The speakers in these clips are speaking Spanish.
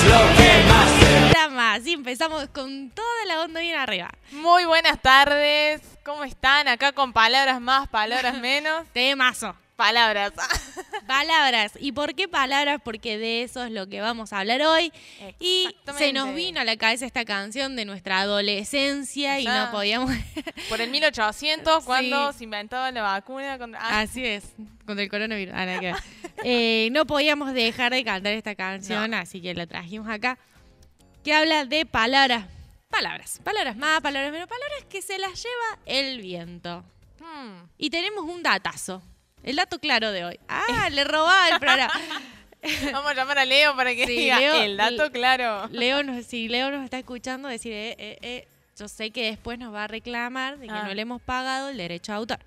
Es lo que más te programa. Así empezamos con toda la onda bien arriba. Muy buenas tardes. ¿Cómo están? Acá con palabras más, palabras menos. Temazo. Palabras. Palabras. ¿Y por qué palabras? Porque de eso es lo que vamos a hablar hoy. Y se nos vino a la cabeza esta canción de nuestra adolescencia y no podíamos... Por el 1800, cuando Sí. se inventó la vacuna. contra- ah, Así es, contra el coronavirus. Ah, ver. Eh, no podíamos dejar de cantar esta canción, así que la trajimos acá. Que habla de palabras. Palabras. Palabras más, palabras menos. Palabras que se las lleva el viento. hmm. Y tenemos un datazo. El dato claro de hoy. Ah, le robaba el programa. Vamos a llamar a Leo para que Sí, diga Leo- el dato claro. Leo, nos, si Leo nos está escuchando, decir, eh, eh, eh, yo sé que después nos va a reclamar de que Ah. no le hemos pagado el derecho a autor.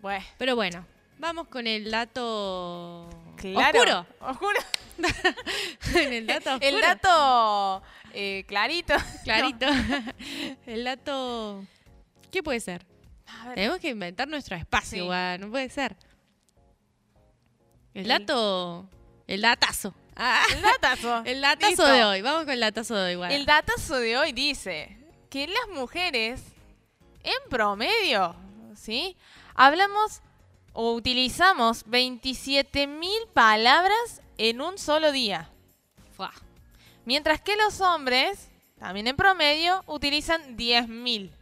Bueno, Pero bueno, vamos con el dato claro. oscuro. Oscuro. En el dato oscuro. El dato eh, clarito. Clarito. el dato... ¿Qué puede ser? Tenemos que inventar nuestro espacio, Sí. no puede ser. El dato... El datazo. Ah, el datazo. el datazo Listo. de hoy. Vamos con el datazo de hoy. El datazo de hoy dice que las mujeres, en promedio, ¿sí? Hablamos o utilizamos 27 mil palabras en un solo día. Fuá. Mientras que los hombres, también en promedio, utilizan 10 mil.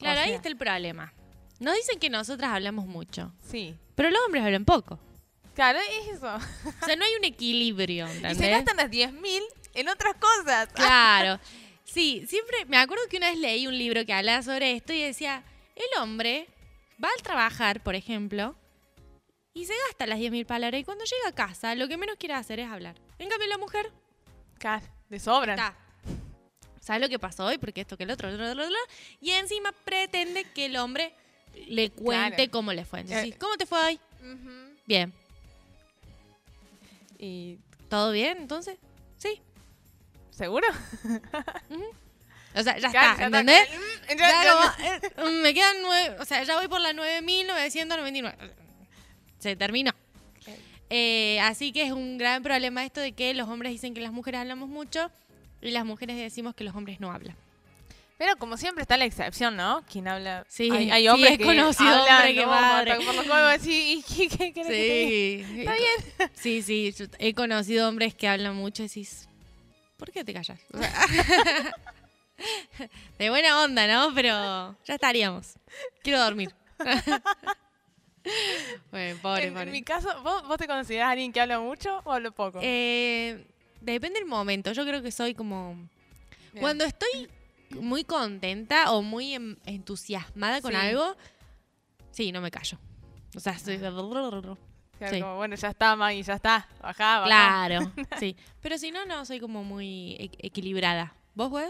Claro, O ahí está el problema. Nos dicen que nosotras hablamos mucho, Sí. pero los hombres hablan poco. Claro, es eso. O sea, no hay un equilibrio, Y ¿entendés? se gastan las 10 mil en otras cosas. Claro. Sí, siempre me acuerdo que una vez leí un libro que hablaba sobre esto y decía, el hombre va al trabajar, por ejemplo, y se gasta las 10.000 palabras y cuando llega a casa lo que menos quiere hacer es hablar. En cambio la mujer Claro, de sobran. está. ¿Sabes lo que pasó hoy? Porque esto que el otro, otro, otro, otro, y encima pretende que el hombre le cuente Claro. cómo le fue. Entonces, Eh. ¿cómo te fue hoy? Ujú. Bien. ¿Y ¿Todo bien entonces? Sí. seguro? O sea, ya Claro, está, ¿entendés? Mm, ya- Ya ya- como, eh, me quedan nueve, o sea, ya voy por la 9.999. Se terminó. Eh, así que es un gran problema esto de que los hombres dicen que las mujeres hablamos mucho y las mujeres decimos que los hombres no hablan. Pero como siempre está la excepción, ¿no? Quien habla. Sí, hay, hay sí, hombres es que conocido hablan, hombre que madre. Por los ¿y qué, qué que diga? Sí. Está bien. Sí, sí. yo he conocido hombres que hablan mucho y decís, ¿por qué te callas? De buena onda, ¿no? Pero ya estaríamos. Quiero dormir. bueno, pobre, en, pobre. en mi caso, ¿vos, vos te considerás alguien que habla mucho o habla poco? Eh, depende del momento. Yo creo que soy como. Bien. Cuando estoy muy contenta o muy em- entusiasmada con Sí. algo, sí, no me callo. O sea, soy. Sí. como, bueno, ya está, Maggie, ya está. Bajá, bajá. Claro, sí. Pero si no, no, soy como muy e- equilibrada. ¿Vos, güey?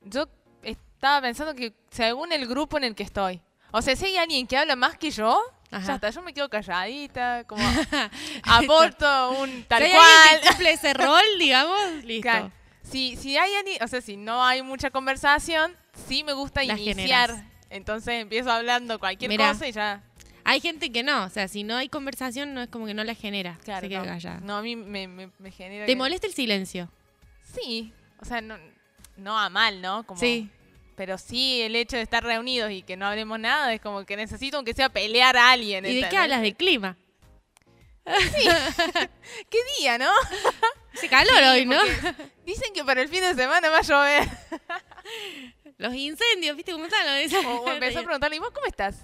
Yo estaba pensando que según el grupo en el que estoy. O sea, si hay alguien que habla más que yo, Ajá. ya está. Yo me quedo calladita, como aporto un tal Si cual. cumple ese rol, digamos, listo. Claro. Si, si hay o sea, si no hay mucha conversación, sí me gusta La iniciar entonces empiezo hablando cualquier cosa y ya. Hay gente que no, o sea, si no hay conversación, no es como que no la genera. Claro, se queda no, callada. no, a mí me, me, me genera. ¿Te que- molesta el silencio? Sí, o sea, no, no a mal, ¿no? Como, Sí. Pero sí, el hecho de estar reunidos y que no hablemos nada es como que necesito, aunque sea pelear a alguien. ¿Y de qué hablas? ¿De clima? ¿Qué día, no? Hace calor Sí, hoy, ¿no? Dicen que para el fin de semana va a llover. Los incendios, ¿viste cómo están? los O, o empezó a preguntarle, ¿y vos cómo estás?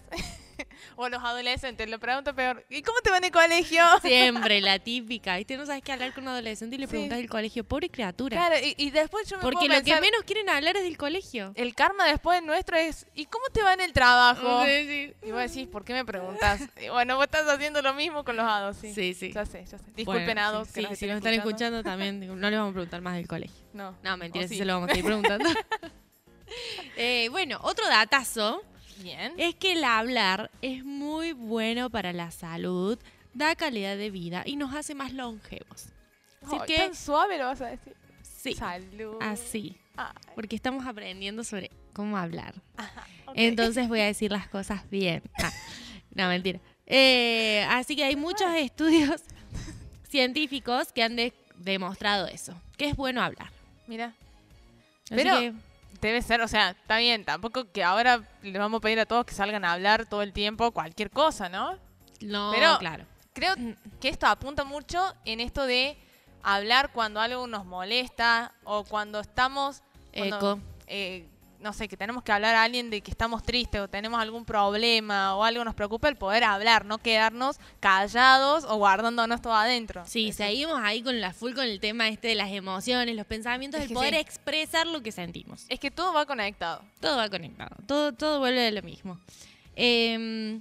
O los adolescentes, lo pregunto peor. ¿Y cómo te va en el colegio? Siempre, la típica. ¿Viste? No sabes qué hablar con un adolescente y le Sí. preguntas del colegio. Pobre criatura. Claro, y, y después yo me Porque puedo lo que pensar, menos quieren hablar es del colegio. El karma después nuestro es, ¿y cómo te va en el trabajo? Sí, sí. Y vos decís, ¿por qué me preguntas? Y bueno, vos estás haciendo lo mismo con los hados, sí. Sí, sí. Ya sé, ya sé. Disculpen, Bueno, hados, sí, que sí, nos si nos están escuchando también, no les vamos a preguntar más del colegio. No. No, mentira, sí se lo vamos a seguir preguntando. Eh, bueno, otro datazo Bien. es que el hablar es muy bueno para la salud, da calidad de vida y nos hace más longevos. Así que, tan suave lo vas a decir. sí, Salud. así, Ay, porque estamos aprendiendo sobre cómo hablar. Entonces voy a decir las cosas bien. Ah, no, mentira. Eh, así que hay muchos estudios científicos que han de- demostrado eso, que es bueno hablar. Mira, Así Pero- que- debe ser, o sea, está bien, tampoco que ahora le vamos a pedir a todos que salgan a hablar todo el tiempo cualquier cosa, ¿no? no, Pero- claro. Creo que esto apunta mucho en esto de hablar cuando algo nos molesta o cuando estamos... cuando, Eco. eh, no sé, que tenemos que hablar a alguien de que estamos tristes o tenemos algún problema o algo nos preocupa, el poder hablar, no quedarnos callados o guardándonos todo adentro. Sí, seguimos ahí con la full con el tema este de las emociones, los pensamientos, Es el poder sí. expresar lo que sentimos. Es que todo va conectado. Todo va conectado, todo, todo vuelve de lo mismo. Em,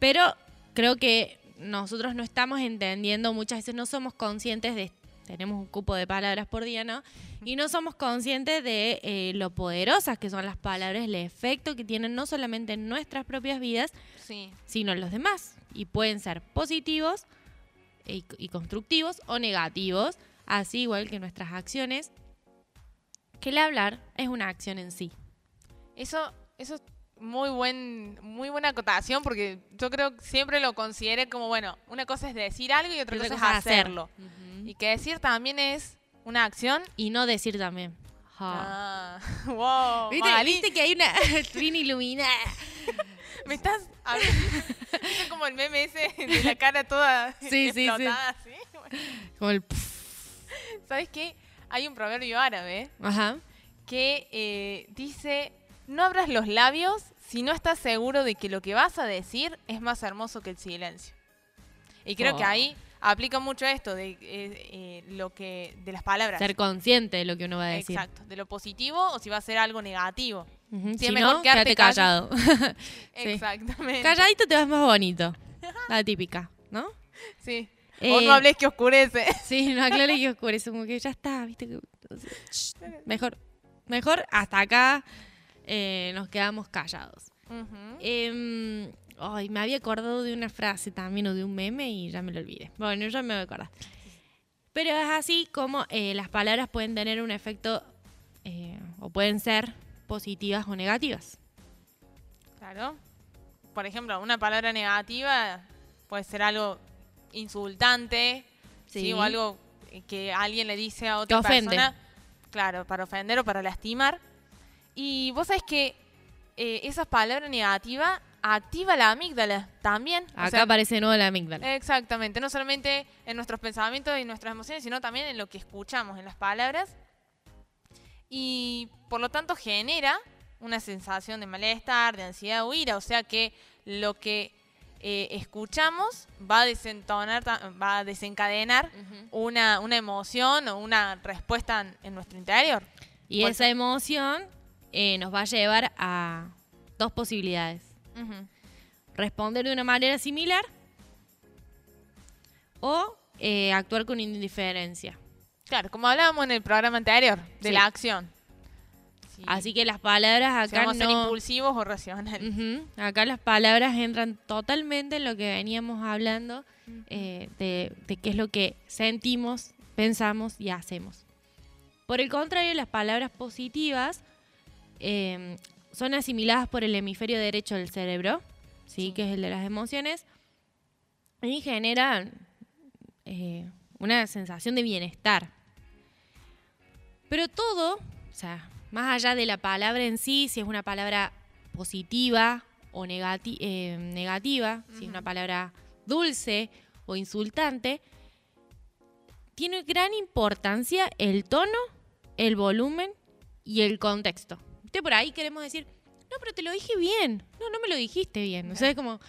pero creo que nosotros no estamos entendiendo, muchas veces no somos conscientes de, tenemos un cupo de palabras por día, ¿no? Y no somos conscientes de eh, lo poderosas que son las palabras, el efecto que tienen no solamente en nuestras propias vidas, Sí. sino en los demás. Y pueden ser positivos y, y constructivos o negativos, así igual que nuestras acciones, que el hablar es una acción en sí. Eso, eso es muy buen, muy buena acotación porque yo creo que siempre lo consideré como, bueno, una cosa es decir algo y otra, cosa, cosa es es hacer. hacerlo. Y que decir también es una acción. Y no decir también. Ja. Ah, wow. ¿Viste, Magali, viste que hay una Trini iluminada? Me estás a ver, ¿viste como el meme ese de la cara toda Sí, sí, sí. explotada así? Bueno, Como el. ¿Sabes qué? Hay un proverbio árabe Ajá. que eh, dice, no abras los labios si no estás seguro de que lo que vas a decir es más hermoso que el silencio. Y creo que Oh. ahí aplica mucho esto de eh, eh, lo que de las palabras. Ser consciente de lo que uno va a decir. Exacto, de lo positivo o si va a ser algo negativo. Ujú. Sí, Si es no, quedarte callado. Exactamente. Calladito te vas más bonito. La típica, ¿no? Sí. Eh, o no hables que oscurece. Sí, no aclare que oscurece, como que ya está, viste que Shh, mejor, mejor hasta acá eh, nos quedamos callados. Em, ay, me había acordado de una frase también o de un meme y ya me lo olvidé. Bueno, ya me voy a acordar. Pero es así como eh, las palabras pueden tener un efecto eh, o pueden ser positivas o negativas. Claro. Por ejemplo, una palabra negativa puede ser algo insultante, ¿sí? Sí. o algo que alguien le dice a otra ofende. persona. Claro, para ofender o para lastimar. Y vos sabés que eh, esas palabras negativas activa la amígdala también. O Acá sea, aparece de nuevo la amígdala. Exactamente, no solamente en nuestros pensamientos y nuestras emociones, sino también en lo que escuchamos, en las palabras. Y por lo tanto genera una sensación de malestar, de ansiedad o ira. O sea que lo que eh, escuchamos va a desentonar, va a desencadenar una, una emoción o una respuesta en, en nuestro interior. Y esa emoción eh, nos va a llevar a dos posibilidades. Responder de una manera similar o eh, actuar con indiferencia. Claro, como hablábamos en el programa anterior, de Sí. la acción. Sí. Así que las palabras acá ser no... impulsivos o racionales. Acá las palabras entran totalmente en lo que veníamos hablando eh, de, de qué es lo que sentimos, pensamos y hacemos. Por el contrario, las palabras positivas eh, son asimiladas por el hemisferio derecho del cerebro, ¿sí? Sí. que es el de las emociones, y generan eh, una sensación de bienestar. Pero todo, o sea, más allá de la palabra en sí, si es una palabra positiva o negati- eh, negativa, si es una palabra dulce o insultante, tiene gran importancia el tono, el volumen y el contexto. Usted por ahí queremos decir, no, pero te lo dije bien. No, no me lo dijiste bien. O sea, es como,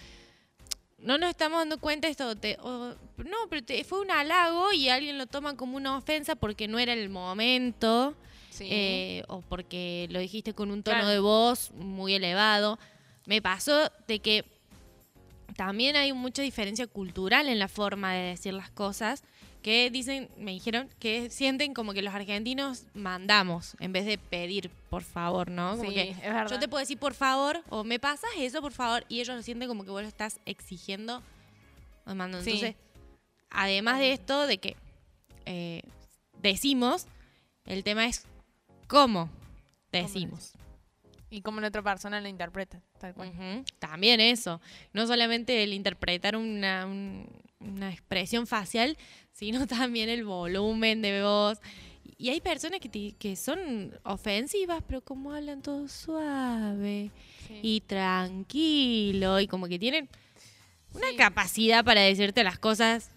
no nos estamos dando cuenta de esto. te- o, no, pero te- fue un halago y alguien lo toma como una ofensa porque no era el momento. Sí. eh, o porque lo dijiste con un tono Claro. de voz muy elevado. Me pasó de que también hay mucha diferencia cultural en la forma de decir las cosas que dicen, me dijeron que sienten como que los argentinos mandamos en vez de pedir por favor, ¿no? Como Sí, que es verdad. yo te puedo decir por favor o me pasas eso por favor y ellos lo sienten como que vos lo estás exigiendo o mandando. Sí. Entonces, además de esto de que eh, decimos, el tema es cómo decimos. Y cómo la otra persona lo interpreta, tal cual. Ujú, También eso. No solamente el interpretar una, un- una expresión facial, sino también el volumen de voz. Y hay personas que, te- que son ofensivas, pero como hablan todo suave Sí. y tranquilo y como que tienen una capacidad para decirte las cosas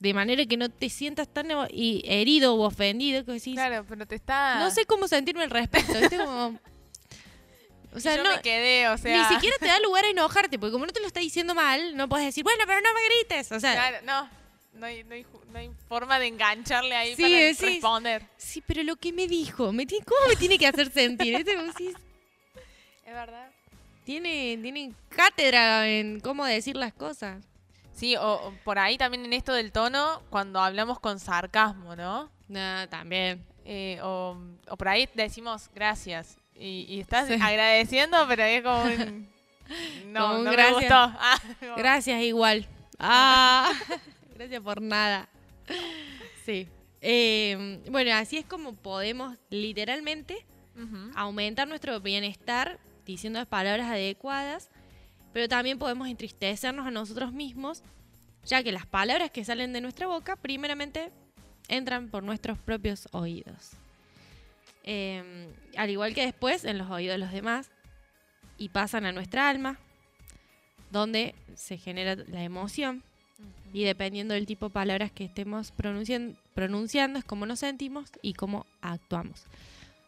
de manera que no te sientas tan herido o ofendido que decís, Claro, pero te está... no sé cómo sentirme al respecto. Como- o sea, yo no, me quedé, o sea... ni siquiera te da lugar a enojarte, porque como no te lo está diciendo mal, no puedes decir, bueno, pero no me grites. O sea, Claro, no. No hay, no, hay, ju- no hay forma de engancharle ahí Sí, para sí. responder. sí, pero lo que me dijo, me tiene- ¿cómo me tiene que hacer sentir? Si Es verdad. tiene, tiene cátedra en cómo decir las cosas. Sí, o, o por ahí también en esto del tono, cuando hablamos con sarcasmo, ¿no? No, también. Eh, o, o por ahí decimos gracias. Y, y estás Sí. agradeciendo, pero es como un... No, Como un no gracias. me gustó. Ah, como- Gracias igual. Ah, gracias por nada. Sí. Eh, bueno, así es como podemos literalmente aumentar nuestro bienestar diciendo las palabras adecuadas, pero también podemos entristecernos a nosotros mismos, ya que las palabras que salen de nuestra boca primeramente entran por nuestros propios oídos. Eh, al igual que después en los oídos de los demás y pasan a nuestra alma, donde se genera la emoción y dependiendo del tipo de palabras que estemos pronuncian- pronunciando es como nos sentimos y cómo actuamos.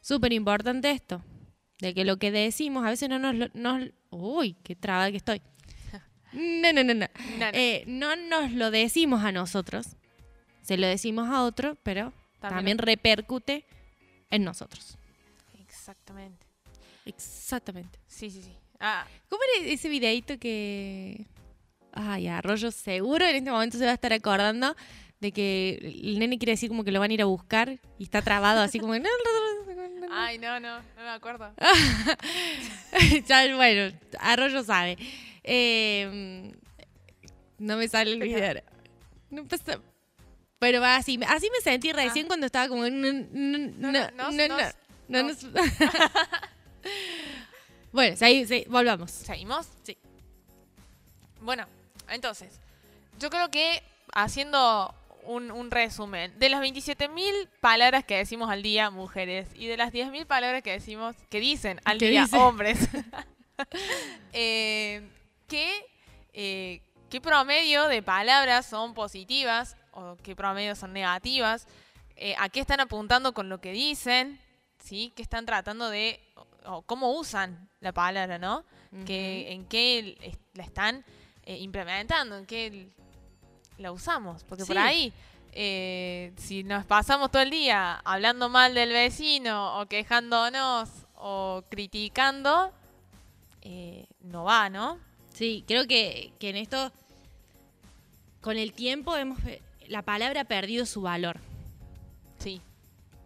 Súper importante esto, de que lo que decimos a veces no nos... lo- nos uy, qué traba que estoy. No, no, no, no. No, no. Eh, no nos lo decimos a nosotros, se lo decimos a otro, pero También- también repercute en nosotros. Exactamente. Exactamente. Sí, sí, sí. Ah, ¿Cómo era ese videito que... Ay, Arroyo seguro en este momento se va a estar acordando de que el nene quiere decir como que lo van a ir a buscar y está trabado así como... ay, no, no, no me acuerdo. ya, bueno, Arroyo sabe. Eh, no me sale el video. No pasa... Pero va así, así me sentí ah. recién cuando estaba como... No, no, no, bueno, volvamos. ¿Seguimos? Sí. Bueno, entonces, yo creo que haciendo un, resumen, de las 27.000 palabras que decimos al día mujeres y de las 10.000 palabras que decimos, que dicen al día hombres, eh, ¿qué, eh, ¿qué promedio de palabras son positivas o qué promedio son negativas? Eh, ¿A qué están apuntando con lo que dicen? ¿Sí? ¿Qué están tratando de... o- o cómo usan la palabra, ¿no? que, en qué la están eh, implementando, en qué la usamos. Porque por ahí, eh, si nos pasamos todo el día hablando mal del vecino o quejándonos o criticando, eh, no va, ¿no? Sí, creo que, que en esto, con el tiempo, hemos, la palabra ha perdido su valor. Sí.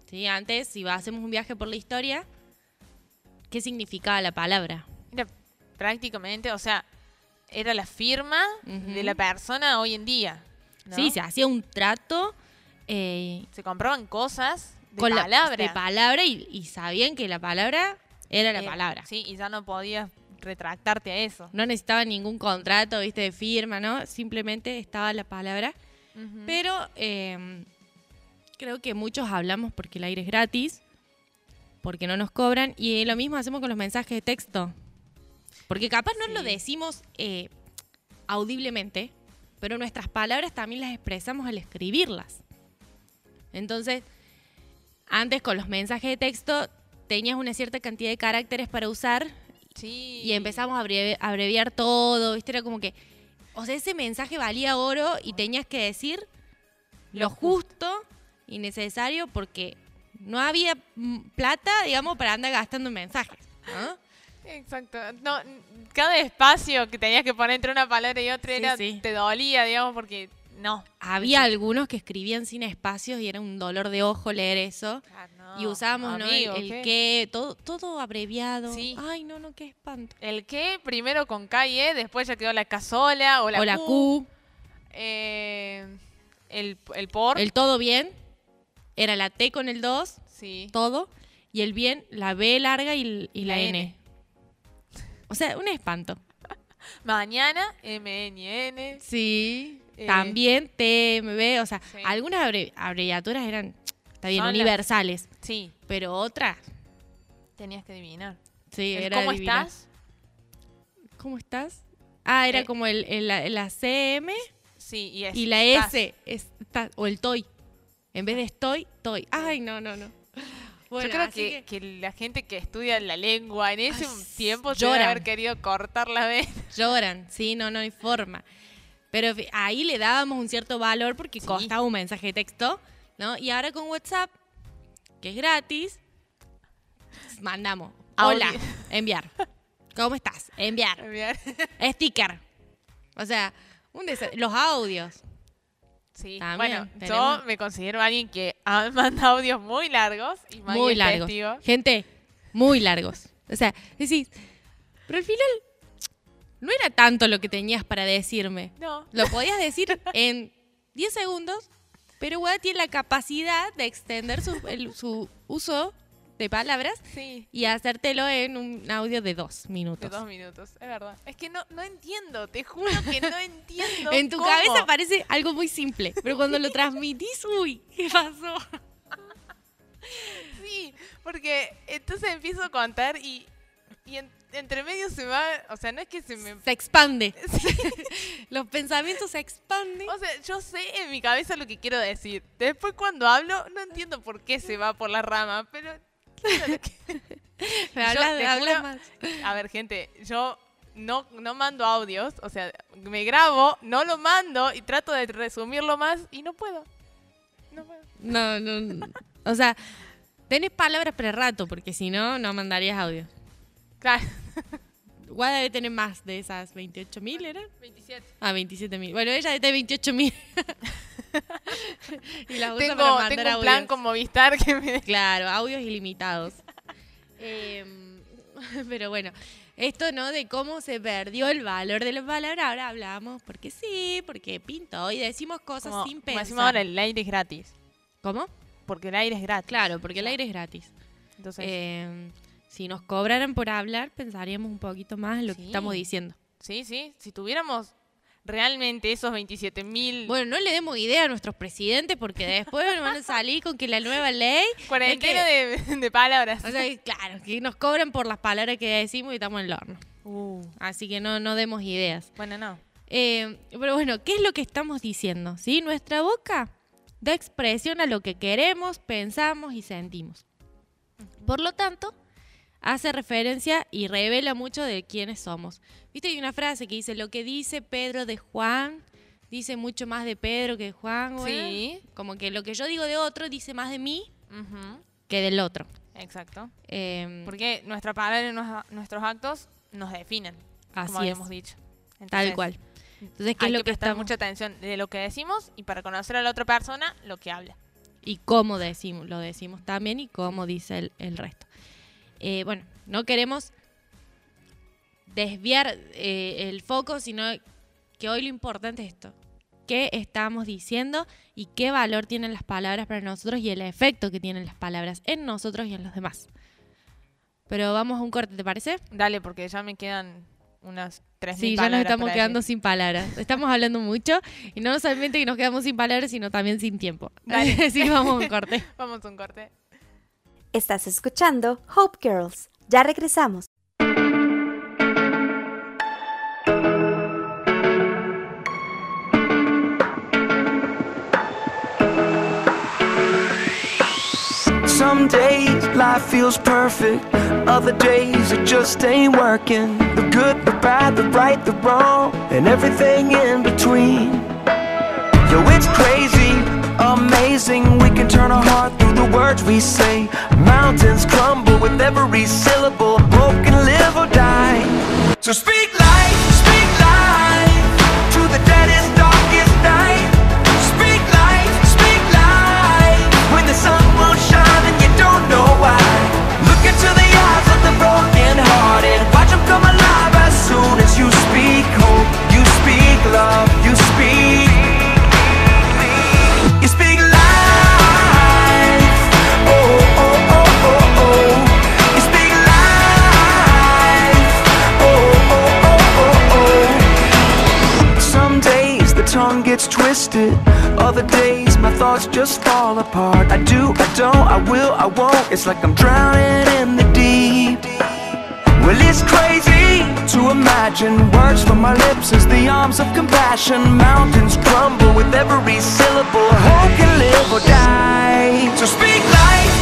¿sí? Antes, si hacemos un viaje por la historia, ¿qué significaba la palabra? Era prácticamente, o sea, era la firma de la persona hoy en día. ¿no? Sí, se hacía un trato eh, Se compraban cosas de con la palabra. de palabra y, y sabían que la palabra Era la Eh, palabra. Sí, y ya no podías retractarte a eso. No necesitaba ningún contrato, viste, de firma, ¿no? Simplemente estaba la palabra. Pero eh, creo que muchos hablamos porque el aire es gratis, porque no nos cobran, y lo mismo hacemos con los mensajes de texto. Porque capaz no lo decimos eh, audiblemente, pero nuestras palabras también las expresamos al escribirlas. Entonces, antes con los mensajes de texto tenías una cierta cantidad de caracteres para usar Sí. y empezamos a abreviar todo, ¿viste? Era como que, o sea, ese mensaje valía oro y tenías que decir lo Lo justo y necesario porque no había mm, plata, digamos, para andar gastando en mensajes. ¿no? Exacto. No, cada espacio que tenías que poner entre una palabra y otra Sí, era, sí. te dolía, digamos, porque no. Había algunos que escribían sin espacios y era un dolor de ojo leer eso. Ah, y usábamos ¿no? el, ¿qué? qué, todo, todo abreviado. Sí. Ay, no, no, qué espanto. El que primero con K y E, después ya quedó la K sola o la o la Q. Q, eh, el, el por. el todo bien, era la T con el 2, sí. todo, y el bien, la B larga y, la, La N. N. O sea, un espanto. Mañana, M, N, N. Sí. Eh. También TMB, o sea, Sí. algunas abre- abreviaturas eran, está bien, Son las- universales, Sí, pero otras, tenías que adivinar. sí, El era ¿Cómo adivinar. estás? ¿Cómo estás? Ah, era Eh. como el, el- la, la CM Sí, y, es, y la estás. S, está- o el TOY. En vez de estoy, TOY. Ay, no, no, no. Bueno, Yo creo que, que la gente que estudia la lengua en ese Ay, tiempo se debe lloran. haber querido cortar la vez. Lloran, sí, no, no hay forma. Pero ahí le dábamos un cierto valor porque Sí. costaba un mensaje de texto, ¿no? Y ahora con WhatsApp, que es gratis, mandamos. Hola, Audio. enviar. ¿Cómo estás? Enviar. Sticker. O sea, un los audios. Sí, También bueno, tenemos- yo me considero alguien que manda audios muy largos y muy largos. testigo. Gente, muy largos. O sea, decís, pero al final no era tanto lo que tenías para decirme. No, Lo podías decir en 10 segundos, pero Wada tiene la capacidad de extender su, el- su uso de palabras sí, y hacértelo en un audio de dos de minutos. dos minutos, es verdad. Es que no, no entiendo, te juro que no entiendo. En tu cómo. cabeza parece algo muy simple, pero cuando lo transmitís, uy, ¿qué pasó? Sí, porque entonces empiezo a contar y, y en- entre medio se va, o sea, no es que se me... Se expande. Los pensamientos se expanden. O sea, yo sé en mi cabeza lo que quiero decir. Después cuando hablo, no entiendo por qué se va por la rama, pero... quiero lo que- Me yo hablas, hablas juro- más. A ver, gente, yo no, no mando audios, o sea, me grabo, no lo mando y trato de resumirlo más y no puedo. No puedo. No, no, no. O sea, tenés palabras para rato, porque si no, no mandarías audio. Claro. Guada debe tener más de esas 28 mil, ¿eran? 27. Ah, 27 mil. Bueno, ella debe tener 28 mil. y la usa Tengo, para mandar tengo un audios. plan con Movistar que me... Claro, audios ilimitados. Em, pero bueno, esto, ¿no? De cómo se perdió el valor de la palabra, ahora hablamos porque sí, porque pintó y decimos cosas Como, sin pensar. decimos ahora, el aire es gratis. ¿Cómo? Porque el aire es gratis. Claro, porque el aire es gratis. Entonces, Eh, si nos cobraran por hablar, pensaríamos un poquito más en lo que estamos diciendo. sí, sí. Si tuviéramos realmente esos 27 mil... Bueno, no le demos idea a nuestros presidentes porque después nos van a salir con que la nueva ley... cuarentena de, de palabras. O sea, claro, que nos cobran por las palabras que decimos y estamos en el horno. Uh, Así que no, no demos ideas. bueno, no. Eh, pero bueno, ¿qué es lo que estamos diciendo? ¿Sí? Nuestra boca da expresión a lo que queremos, pensamos y sentimos. Por lo tanto, hace referencia y revela mucho de quiénes somos. ¿Viste? Hay una frase que dice, lo que dice Pedro de Juan, dice mucho más de Pedro que de Juan. Sí. Como que lo que yo digo de otro dice más de mí que del otro. Exacto. Eh, Porque nuestra palabra y nos- nuestros actos nos definen, así como es, habíamos dicho. tal cual. Entonces, ¿qué hay es lo que que prestar estamos... mucha atención de lo que decimos y para conocer a la otra persona, lo que habla. y cómo decimos, lo decimos también y cómo dice el, el resto. Eh, bueno, no queremos desviar eh, el foco, sino que hoy lo importante es esto. ¿Qué estamos diciendo y qué valor tienen las palabras para nosotros y el efecto que tienen las palabras en nosotros y en los demás? Pero vamos a un corte, ¿te parece? Dale, porque ya me quedan unas 3.000 Sí, ya nos estamos quedando decir. sin palabras. Estamos hablando mucho y no solamente que nos quedamos sin palabras, sino también sin tiempo. Dale. Que vamos a un corte. Vamos a un corte. Estás escuchando Hope Girls. Ya regresamos. Some days life feels perfect, other days it just ain't working. The good, the bad, the right, the wrong, and everything in between. Yo, it's crazy, amazing. We can turn our heart words we say. Mountains crumble with every syllable. Hope can live or die. So speak life thoughts just fall apart. I do, I don't, I will, I won't. It's like I'm drowning in the deep. Well, it's crazy to imagine words from my lips as the arms of compassion. Mountains crumble with every syllable. Hope can live or die. So speak life,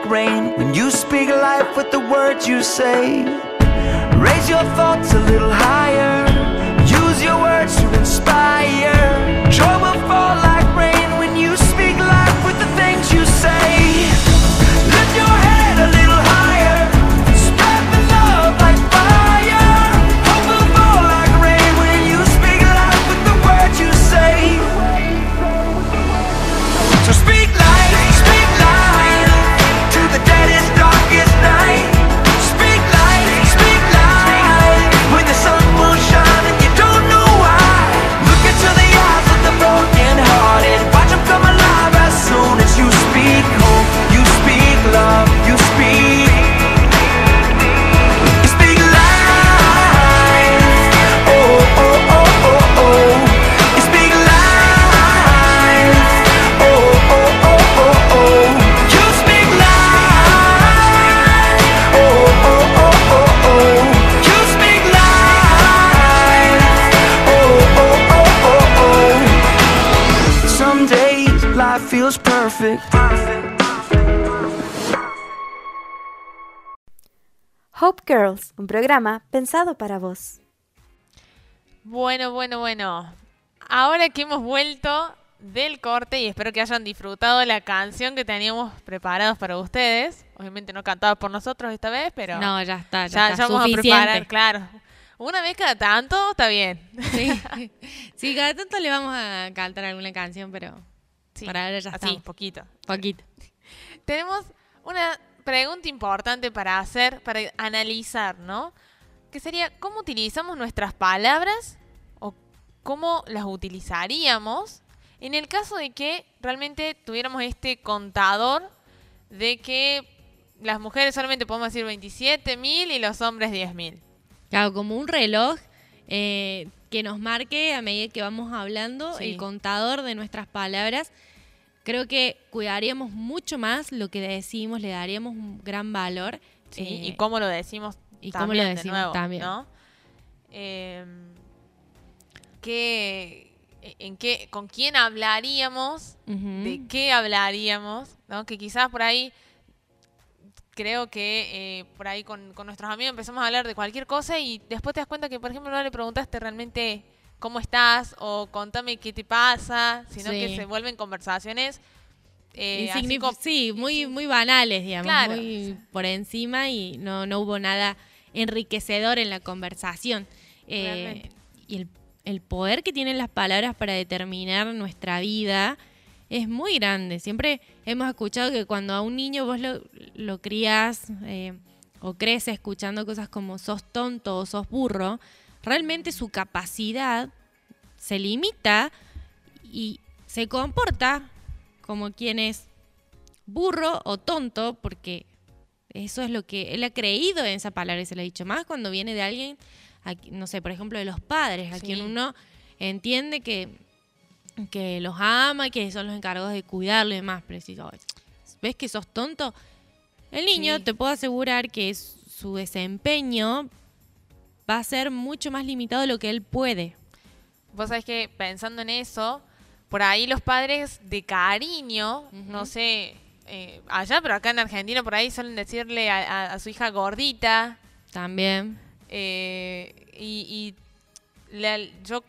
like rain when you speak life with the words you say. Raise your thoughts a little higher. Use your words to inspire. Joy will fall programa pensado para vos. Bueno, bueno, bueno. Ahora que hemos vuelto del corte y espero que hayan disfrutado la canción que teníamos preparados para ustedes. Obviamente no cantada por nosotros esta vez, pero No, ya está, ya, ya, vamos a suficiente. preparar, claro. Una vez cada tanto está bien. Sí. sí, cada tanto le vamos a cantar alguna canción, pero Sí, por ahora ya así, está. poquito. Poquito. Tenemos una pregunta importante para hacer, para analizar, ¿no? Que sería, ¿cómo utilizamos nuestras palabras o cómo las utilizaríamos en el caso de que realmente tuviéramos este contador de que las mujeres solamente podemos decir 27.000 y los hombres 10.000? Claro, como un reloj eh, que nos marque a medida que vamos hablando Sí. el contador de nuestras palabras. Creo que cuidaríamos mucho más lo que decimos, le daríamos un gran valor. Sí, eh, y cómo lo decimos y cómo también lo de decimos nuevo, también. ¿no? Eh, ¿qué- en qué, ¿Con quién hablaríamos? ¿De qué hablaríamos? ¿no? Que quizás por ahí, creo que eh, por ahí con, con nuestros amigos empezamos a hablar de cualquier cosa y después te das cuenta que, por ejemplo, no le preguntaste realmente ¿cómo estás? O contame qué te pasa, sino que se vuelven conversaciones eh, así Insignif- como- sí, muy, muy banales, digamos, Claro, muy por encima y no, no hubo nada enriquecedor en la conversación. Eh, y el, el poder que tienen las palabras para determinar nuestra vida es muy grande. Siempre hemos escuchado que cuando a un niño vos lo, lo crías eh, o crece escuchando cosas como sos tonto o sos burro, realmente su capacidad se limita y se comporta como quien es burro o tonto, porque eso es lo que él ha creído en esa palabra y se le ha dicho más cuando viene de alguien, no sé, por ejemplo, de los padres, a Sí. quien uno entiende que, que los ama, que son los encargados de cuidarlo y demás, pero si "Ay, ves que sos tonto, el niño Sí. te puedo asegurar que su desempeño va a ser mucho más limitado de lo que él puede. Vos sabés que pensando en eso, por ahí los padres de cariño, no sé, eh, allá, pero acá en Argentina por ahí suelen decirle a, a- a su hija gordita. También. eh, y y la- yo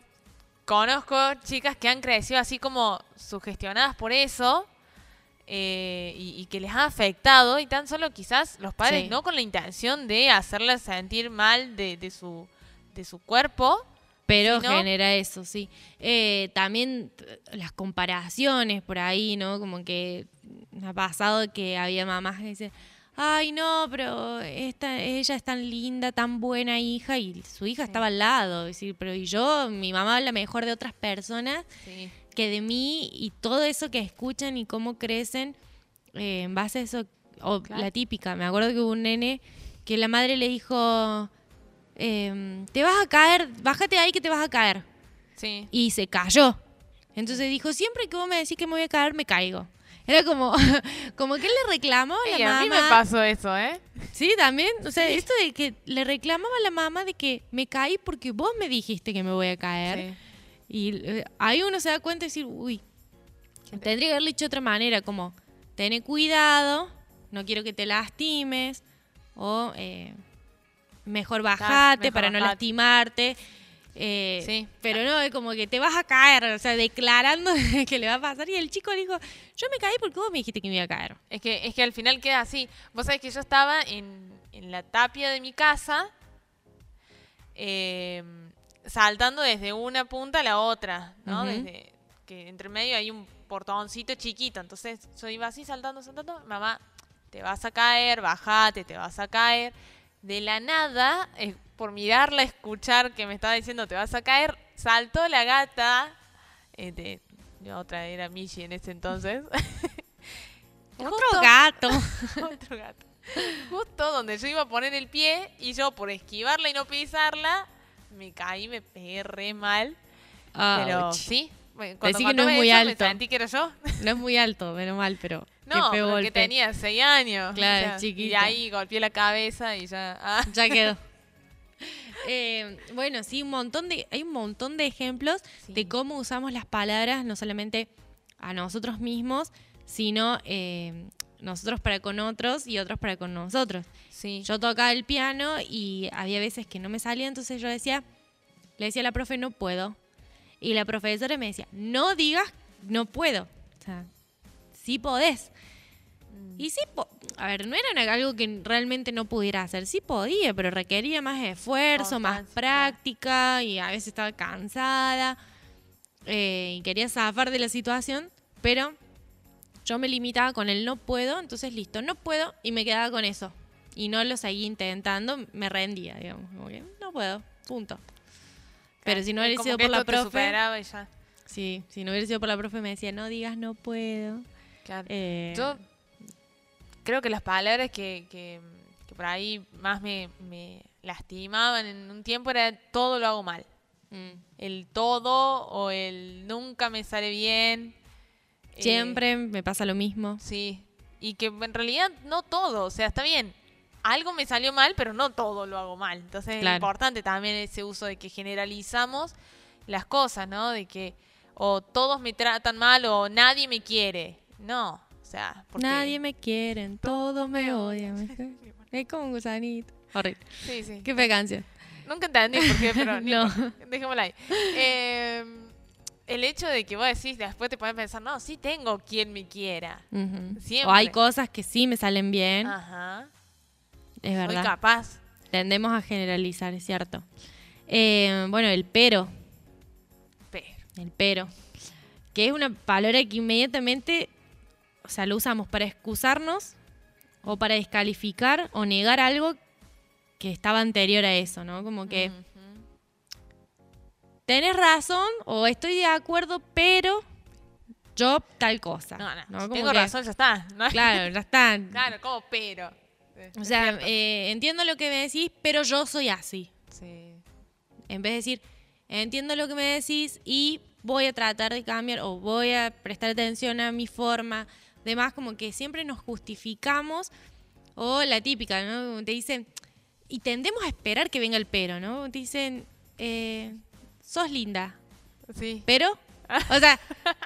conozco chicas que han crecido así como sugestionadas por eso. Eh, y, y que les ha afectado y tan solo quizás los padres Sí. no con la intención de hacerlas sentir mal de, de su de su cuerpo Pero genera eso, sí. Eh, también las comparaciones por ahí, ¿no? Como que me ha pasado que había mamás que dicen, ay, no, pero esta, ella es tan linda, tan buena hija, y su hija estaba al lado. Es decir, pero y yo, mi mamá habla mejor de otras personas sí. Que de mí y todo eso que escuchan y cómo crecen eh, en base a eso, o Claro. la típica, me acuerdo que hubo un nene que la madre le dijo, em, te vas a caer, bájate ahí que te vas a caer. sí. Y se cayó. Entonces dijo, siempre que vos me decís que me voy a caer, me caigo. Era como, como que él le reclamó a la Y a mí me mamá. pasó eso, ¿eh? Sí, también. O sea, esto de que le reclamaba a la mamá de que me caí porque vos me dijiste que me voy a caer. Sí. Y eh, ahí uno se da cuenta y decir, uy, tendría que haberle dicho de otra manera, como, ten cuidado, no quiero que te lastimes, o eh, mejor bajate mejor para no lastimarte. eh, Sí. Pero no, es como que te vas a caer, o sea, declarando que le va a pasar. Y el chico le dijo, yo me caí porque vos me dijiste que me iba a caer. Es que, es que al final queda así. Vos sabés que yo estaba en, en la tapia de mi casa, eh, saltando desde una punta a la otra, ¿no? Desde que entre medio hay un portoncito chiquito. Entonces yo iba así saltando, saltando. Mamá, te vas a caer, bajate, te vas a caer. De la nada, eh, por mirarla, escuchar que me estaba diciendo te vas a caer, saltó la gata. eh, de, de otra era Michi en ese entonces. Otro Justo- gato. otro gato. Justo donde yo iba a poner el pie y yo por esquivarla y no pisarla, me caí, me pegué re mal. Pero sí, cuando Decí que no es muy eso, alto. Me sentí que era yo. No es muy alto, menos mal, pero No, porque tenía seis años. Claro, Y chiquito. ahí golpeé la cabeza y ya. ah. Ya quedó. Eh, bueno, sí, un montón de, hay un montón de ejemplos Sí. de cómo usamos las palabras, no solamente a nosotros mismos, sino eh, nosotros para con otros y otros para con nosotros. Sí. Yo tocaba el piano y había veces que no me salía, entonces yo decía, le decía a la profe, no puedo. Y la profesora me decía, no digas, no puedo. O sea, sí podés. Mm. Y sí, a ver, no era algo que realmente no pudiera hacer. Sí podía, pero requería más esfuerzo, más Constancia, práctica y a veces estaba cansada eh, y quería zafar de la situación, pero yo me limitaba con el no puedo, entonces listo, no puedo y me quedaba con eso. Y no lo seguí intentando, me rendía, digamos, como que no puedo, punto. Pero si no hubiera sido por la profe, y ya. sí, si no hubiera sido por la profe me decía, no digas no puedo. Claro. Eh, Yo creo que las palabras que, que, que por ahí más me, me lastimaban en un tiempo era todo lo hago mal. mm. El todo o el nunca me sale bien. eh, Siempre me pasa lo mismo. sí. Y que en realidad no todo, o sea, está bien. Algo me salió mal, pero no todo lo hago mal. Entonces Claro. es importante también ese uso de que generalizamos las cosas, ¿no? De que o todos me tratan mal o nadie me quiere. No, o sea, porque... Nadie me quiere, todos me odian. Es como un gusanito. Horrible. Sí, sí. Qué fea canción. Nunca entendí por qué, pero No. importa, dejémoslo ahí. Eh, el hecho de que vos decís, después te a pensar, no, sí tengo quien me quiera. Siempre. O hay cosas que sí me salen bien, Ajá. Es Soy verdad. capaz. Tendemos a generalizar, es cierto. Eh, bueno, el pero, Pero. el pero, que es una palabra que inmediatamente, o sea, lo usamos para excusarnos o para descalificar o negar algo que estaba anterior a eso, ¿no? Como que Ujú. tenés razón o estoy de acuerdo, pero yo tal cosa. No, no. ¿no? Como tengo que- razón, ya está. ¿no? Claro, ya está. Claro, como pero. O sea, eh, entiendo lo que me decís, pero yo soy así. Sí. En vez de decir, entiendo lo que me decís y voy a tratar de cambiar o voy a prestar atención a mi forma. Demás, como que siempre nos justificamos. O la típica, ¿no? Te dicen, y tendemos a esperar que venga el pero, ¿no? Te dicen, eh, sos linda, Sí. pero, o sea,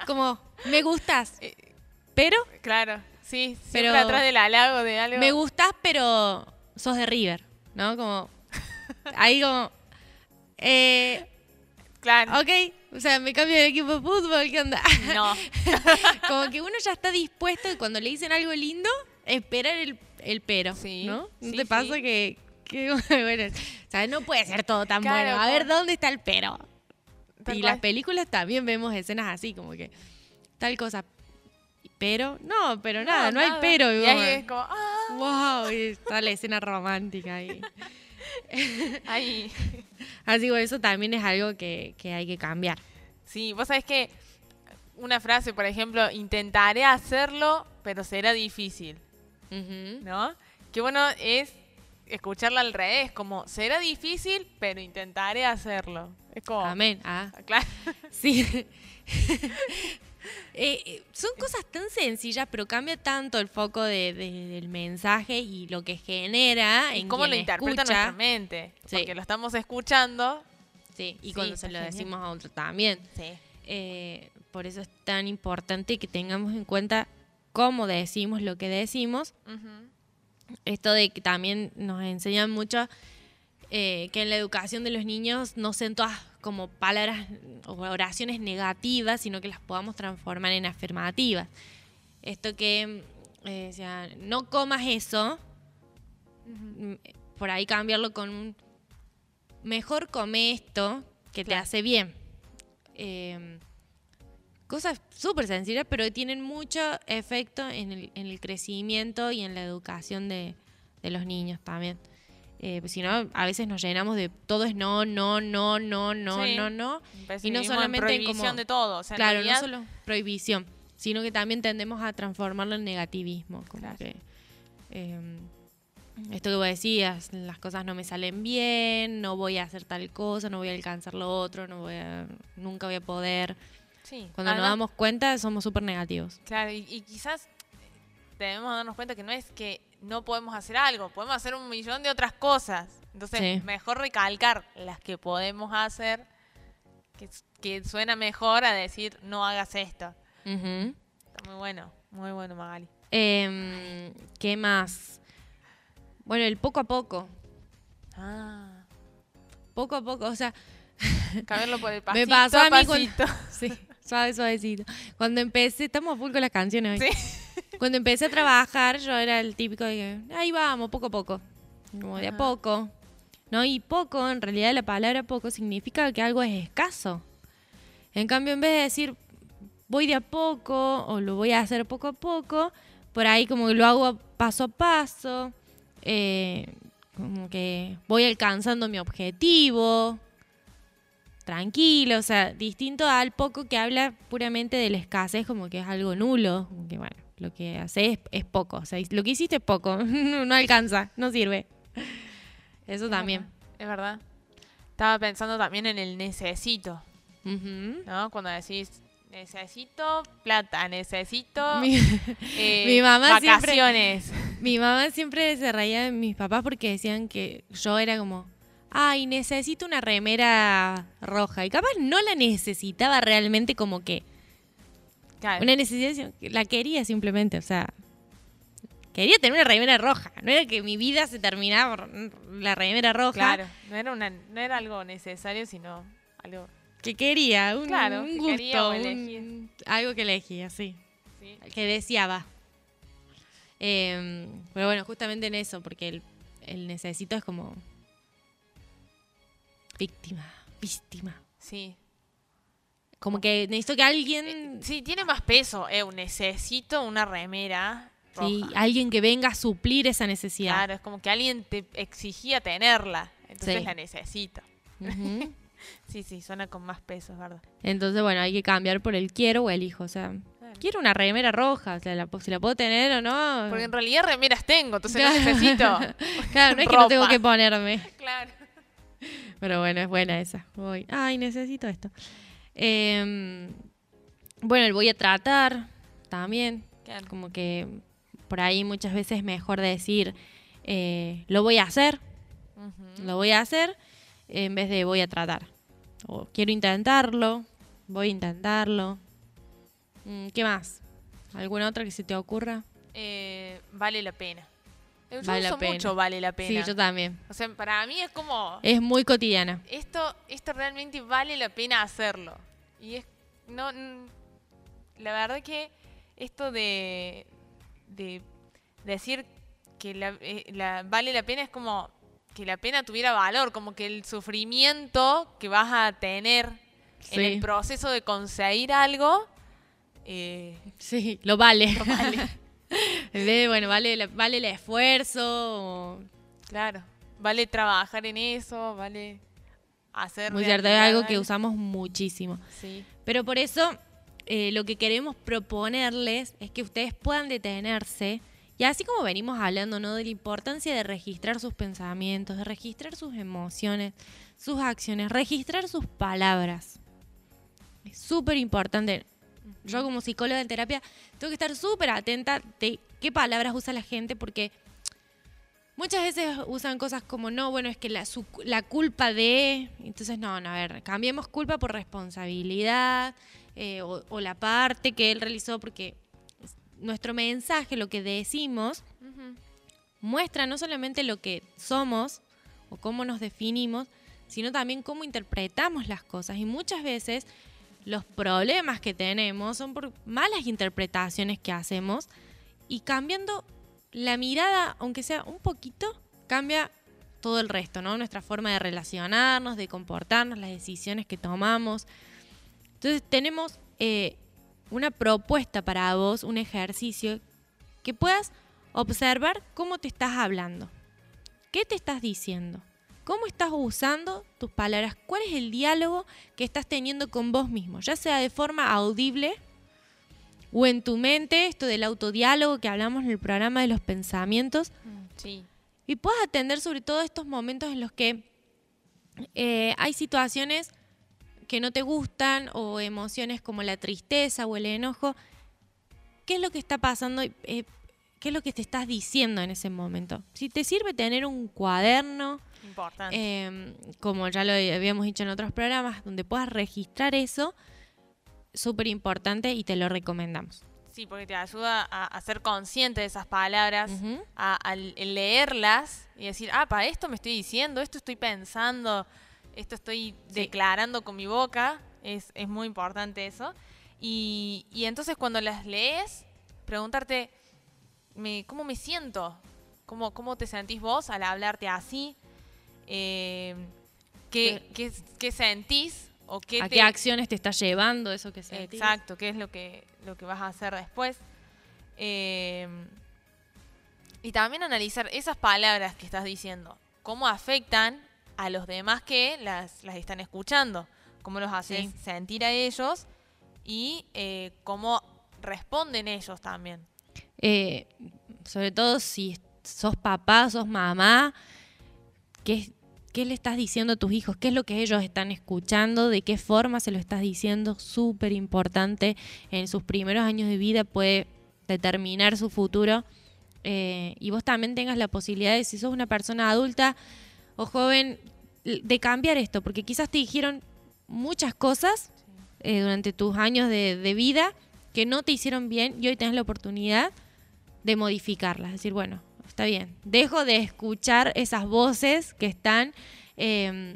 como, me gustas, Eh, pero, Claro. Sí, Pero- siempre atrás del halago de algo. me gustas, pero sos de River, ¿no? Como, ahí como, eh, Claro. Ok, o sea, me cambio de equipo de fútbol, ¿qué onda? No. Como que uno ya está dispuesto y cuando le dicen algo lindo, esperar el, el pero, Sí, ¿no? ¿No sí, te pasa sí. que, que, bueno, o sea, no puede ser todo tan Claro, bueno? A ver, ¿dónde está el pero? Tal y cual. las películas también vemos escenas así, como que tal cosa. Pero, no, pero nada, no, hay nada. pero. Y como- ahí es como, ah, wow, y está la escena romántica ahí. ahí. Así que eso también es algo que, que hay que cambiar. Sí, vos sabés que una frase, por ejemplo, intentaré hacerlo, pero será difícil. ¿no? Qué bueno es escucharla al revés, como será difícil, pero intentaré hacerlo. Es como, Amén. Ah. claro, Sí. Eh, eh, son cosas tan sencillas, pero cambia tanto el foco de- de- del mensaje y lo que genera y en cómo lo interpreta escucha. nuestra mente, Sí. porque lo estamos escuchando. Sí, y Sí, cuando se lo genial. decimos a otro también. Sí. Eh, por eso es tan importante que tengamos en cuenta cómo decimos lo que decimos. Esto de que también nos enseñan mucho eh, que en la educación de los niños no sean todas como palabras o oraciones negativas, sino que las podamos transformar en afirmativas. Esto que, eh, o sea, no comas eso, mm, por ahí cambiarlo con un mejor come esto que te hace bien. Eh, cosas súper sencillas, pero tienen mucho efecto en el, en el crecimiento y en la educación de, de los niños también. Eh, si no, a veces nos llenamos de todo es no, no, no, no, no, Sí. no, no. Pues Y no solamente en prohibición como- de todo. O sea, en claro, no solo prohibición, sino que también tendemos a transformarlo en negativismo. Como Claro. que, eh, esto que vos decías, las cosas no me salen bien, no voy a hacer tal cosa, no voy a alcanzar lo otro, no voy a, nunca voy a poder. Sí. Cuando nos damos cuenta, somos súper negativos. Claro, y, y quizás debemos darnos cuenta que no es que no podemos hacer algo, podemos hacer un millón de otras cosas. Entonces, Sí. mejor recalcar las que podemos hacer, que, que suena mejor a decir no hagas esto. Está muy bueno, muy bueno, Magali. Em, ¿Qué más? Bueno, el poco a poco. Ah, Poco a poco, o sea, cambiarlo por el pasito, me pasó a mí cuando... pasito. Sí, suave, suavecito. Cuando empecé, estamos a full con las canciones hoy. Sí. Cuando empecé a trabajar, yo era el típico de que, ahí vamos, poco a poco. Como de a poco. ¿No? Y poco, en realidad la palabra poco significa que algo es escaso. En cambio, en vez de decir voy de a poco o lo voy a hacer poco a poco, por ahí como que lo hago paso a paso, eh, como que voy alcanzando mi objetivo, tranquilo, o sea, distinto al poco que habla puramente de la escasez, como que es algo nulo, como que bueno, lo que haces es, es poco, o sea, lo que hiciste es poco, no, alcanza, no sirve. Eso también. Es verdad. Estaba pensando también en el necesito. ¿no? Cuando decís necesito plata, necesito Mi, eh, mi mamá siempre- vacaciones. mi mamá siempre se reía de mis papás porque decían que yo era como, ay, necesito una remera roja. Y capaz no la necesitaba realmente como que Claro. una necesidad, la quería simplemente, o sea, quería tener una remera roja. No era que mi vida se terminaba por la remera roja. Claro, no era, una, no era algo necesario, sino algo... Que quería, un, Claro, un que gusto, quería un- algo que elegía, sí. ¿sí? Que deseaba. Eh, pero bueno, justamente en eso, porque el, el necesito es como víctima, víctima. Sí. Como que necesito que alguien, Sí, tiene más peso. Eh, necesito una remera sí, roja. alguien que venga a suplir esa necesidad. Claro, es como que alguien te exigía tenerla. Entonces Sí. la necesito. Sí, sí, suena con más peso, es verdad. Entonces, bueno, hay que cambiar por el quiero o elijo. O sea, Claro. quiero una remera roja. O sea, la, si la puedo tener o no. Porque en realidad remeras tengo, entonces no Claro. necesito. Claro, no es que no tengo que ponerme. claro. Pero bueno, es buena esa. Voy. Ay, necesito esto. Eh, bueno, el voy a tratar también. Claro. Como que por ahí muchas veces es mejor decir, eh, lo voy a hacer, lo voy a hacer, en vez de voy a tratar. O quiero intentarlo, voy a intentarlo. Mm, ¿Qué más? ¿Alguna otra que se te ocurra? Eh, vale la pena. Yo Vale la uso pena. mucho vale la pena. Sí, yo también. O sea, para mí es como Es muy cotidiana. esto, esto realmente vale la pena hacerlo. Y es no la verdad que esto de, de decir que la, eh, la- vale la pena es como que la pena tuviera valor, como que el sufrimiento que vas a tener en Sí. el proceso de conseguir algo eh, Sí, lo vale. vale. En vez de, bueno, vale, vale el esfuerzo. o- Claro, vale trabajar en eso, vale hacer. Muy cierto, es algo que usamos muchísimo. Sí, Pero por eso eh, lo que queremos proponerles es que ustedes puedan detenerse. Y así como venimos hablando, ¿no? De la importancia de registrar sus pensamientos, de registrar sus emociones, sus acciones, registrar sus palabras. Es súper importante. Yo como psicóloga en terapia tengo que estar súper atenta de qué palabras usa la gente porque muchas veces usan cosas como, no, bueno, es que la, su- la culpa de... Entonces, no, no, a ver, cambiemos culpa por responsabilidad eh, o, o la parte que él realizó porque nuestro mensaje, lo que decimos, muestra no solamente lo que somos o cómo nos definimos, sino también cómo interpretamos las cosas. Y muchas veces los problemas que tenemos son por malas interpretaciones que hacemos y cambiando la mirada, aunque sea un poquito, cambia todo el resto, ¿no? Nuestra forma de relacionarnos, de comportarnos, las decisiones que tomamos. Entonces tenemos eh, una propuesta para vos, un ejercicio que puedas observar cómo te estás hablando. ¿Qué te estás diciendo? ¿Cómo estás usando tus palabras? ¿Cuál es el diálogo que estás teniendo con vos mismo? Ya sea de forma audible o en tu mente, esto del autodiálogo que hablamos en el programa de los pensamientos, sí. y puedas atender sobre todo estos momentos en los que eh, hay situaciones que no te gustan o emociones como la tristeza o el enojo. ¿Qué es lo que está pasando? Eh, ¿Qué es lo que te estás diciendo en ese momento? Si te sirve tener un cuaderno, Importante. eh, como ya lo habíamos dicho en otros programas, donde puedas registrar eso, súper importante y te lo recomendamos. sí, porque te ayuda a, a ser consciente de esas palabras, a leerlas y decir, ah, para esto me estoy diciendo, esto estoy pensando, esto estoy declarando con mi boca. Es, es muy importante eso. Y, y entonces cuando las lees, preguntarte, me, ¿cómo me siento? ¿Cómo, ¿Cómo te sentís vos al hablarte así? Eh, ¿qué, qué, qué sentís? ¿O qué ¿A te- qué acciones te está llevando eso que sentís? Exacto, qué es lo que, lo que vas a hacer después. Eh, y también analizar esas palabras que estás diciendo, cómo afectan a los demás que las, las están escuchando, cómo los haces Sí. sentir a ellos y eh, cómo responden ellos también. Eh, sobre todo si sos papá, sos mamá, ¿qué, ¿qué le estás diciendo a tus hijos? ¿Qué es lo que ellos están escuchando? ¿De qué forma se lo estás diciendo? Súper importante. En sus primeros años de vida puede determinar su futuro. Eh, y vos también tengas la posibilidad de, si sos una persona adulta o joven, de cambiar esto, porque quizás te dijeron muchas cosas eh, durante tus años de, de vida que no te hicieron bien y hoy tenés la oportunidad de modificarlas. Decir, bueno, está bien. Dejo de escuchar esas voces que están, eh,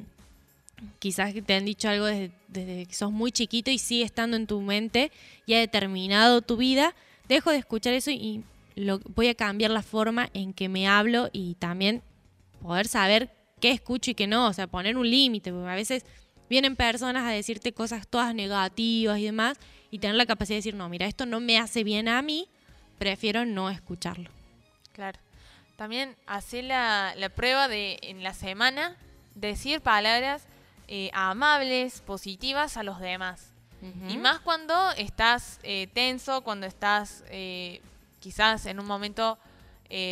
quizás que te han dicho algo desde, que sos muy chiquito y sigue estando en tu mente y ha determinado tu vida. Dejo de escuchar eso y lo, voy a cambiar la forma en que me hablo y también poder saber qué escucho y qué no. O sea, poner un límite, porque a veces vienen personas a decirte cosas todas negativas y demás y tener la capacidad de decir, no, mira, esto no me hace bien a mí, prefiero no escucharlo. Claro. También hacer la, la prueba de en la semana decir palabras eh, amables, positivas a los demás. Y más cuando estás eh, tenso, cuando estás eh, quizás en un momento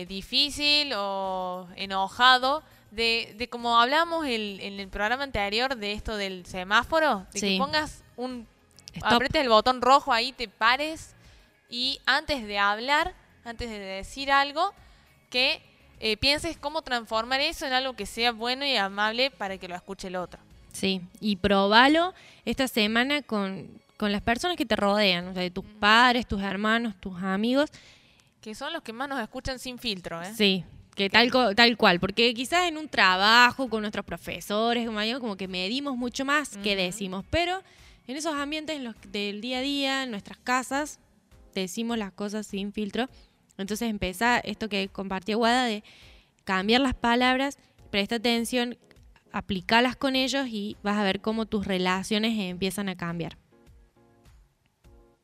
difícil o enojado. De, de como hablamos el- en el programa anterior de esto del semáforo, de Sí. que pongas un... Stop. apretes el botón rojo ahí, te pares y antes de hablar, antes de decir algo, que eh, pienses cómo transformar eso en algo que sea bueno y amable para que lo escuche el otro. Sí, y probalo esta semana con, con las personas que te rodean, o sea, de tus padres, tus hermanos, tus amigos. Que son los que más nos escuchan sin filtro, ¿eh? Sí, que tal, tal cual, porque quizás en un trabajo con nuestros profesores, como, que medimos mucho más que decimos, pero en esos ambientes en los- del día a día, en nuestras casas, decimos las cosas sin filtro. Entonces empieza esto que compartía Guada de cambiar las palabras, presta atención, aplicalas con ellos y vas a ver cómo tus relaciones empiezan a cambiar.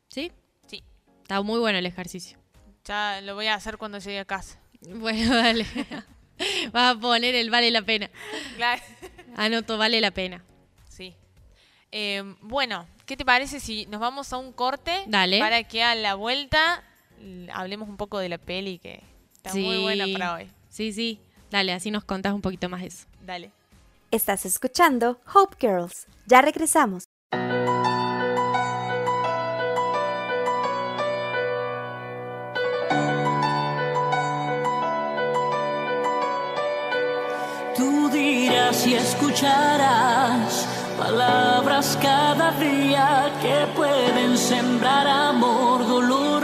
¿Sí? Sí. Está muy bueno el ejercicio. Ya lo voy a hacer cuando llegue a casa. Bueno, dale. Vas a poner el vale la pena. Claro. Anoto, vale la pena. Sí. Eh, bueno, ¿qué te parece si nos vamos a un corte? Dale. Para que a la vuelta hablemos un poco de la peli que está muy buena para hoy. Sí, sí. Dale, así nos contás un poquito más de eso. Dale. Estás escuchando Hope Girls. Ya regresamos. Tú dirás y escucharás palabras cada día que pueden sembrar amor, dolor,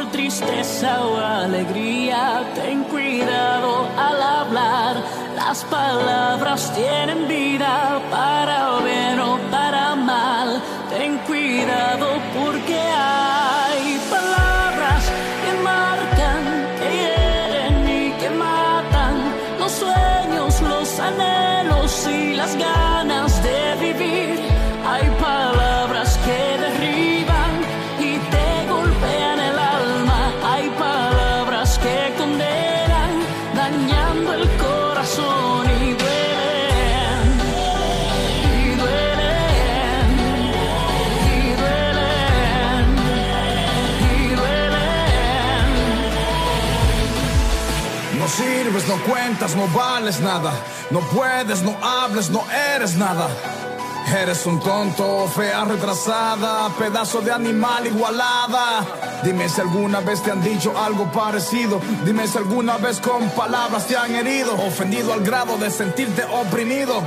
tristeza o alegría. Ten cuidado al hablar, las palabras tienen vida para bien cuentas, no vales nada. No puedes, no hables, no eres nada. Eres un tonto, fea retrasada, pedazo de animal igualada. Dime si alguna vez te han dicho algo parecido. Dime si alguna vez con palabras te han herido, ofendido al grado de sentirte oprimido.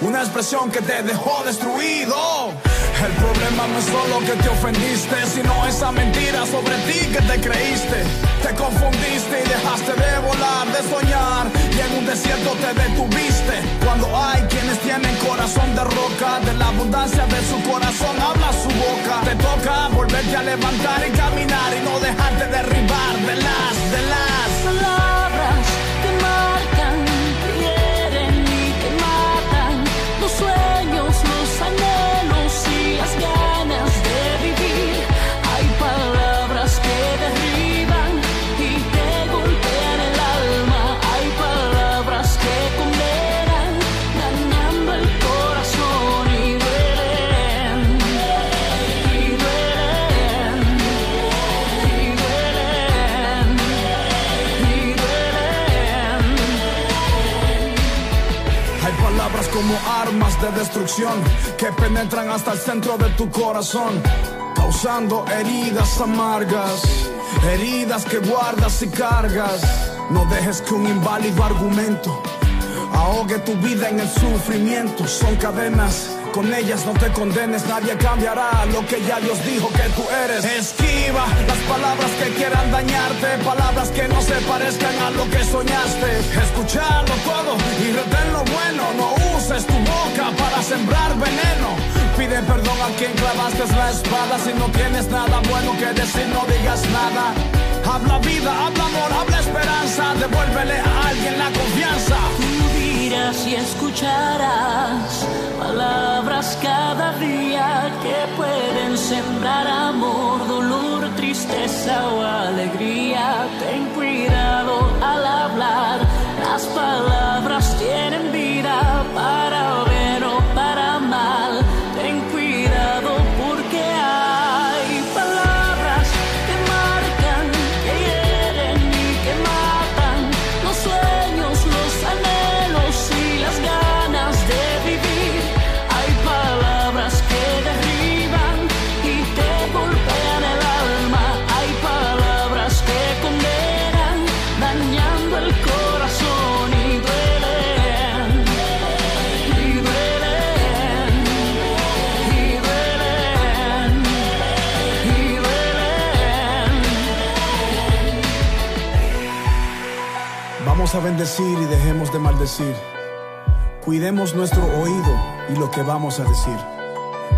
Una expresión que te dejó destruido. El problema no es solo que te ofendiste, sino esa mentira sobre ti que te creíste. Te confundiste y dejaste de volar, de soñar, y en un desierto te detuviste. Cuando hay quienes tienen corazón de roca, de la abundancia de su corazón habla su boca. Te toca volverte a levantar y caminar y no dejarte destrucción que penetran hasta el centro de tu corazón, causando heridas amargas, heridas que guardas y cargas. No dejes que un inválido argumento ahogue tu vida en el sufrimiento. Son cadenas Con ellas no te condenes, nadie cambiará lo que ya Dios dijo que tú eres. Esquiva las palabras que quieran dañarte, palabras que no se parezcan a lo que soñaste. Escucharlo todo y retén lo bueno, no uses tu boca para sembrar veneno. Pide perdón a quien clavaste la espada, si no tienes nada bueno que decir, no digas nada. Habla vida, habla amor, habla esperanza, devuélvele a alguien la confianza. Tú dirás y escucharás palabras cada día que pueden sembrar amor, dolor, tristeza o alegría. Ten cuidado al hablar, las palabras Vamos a bendecir y dejemos de maldecir. Cuidemos nuestro oído y lo que vamos a decir.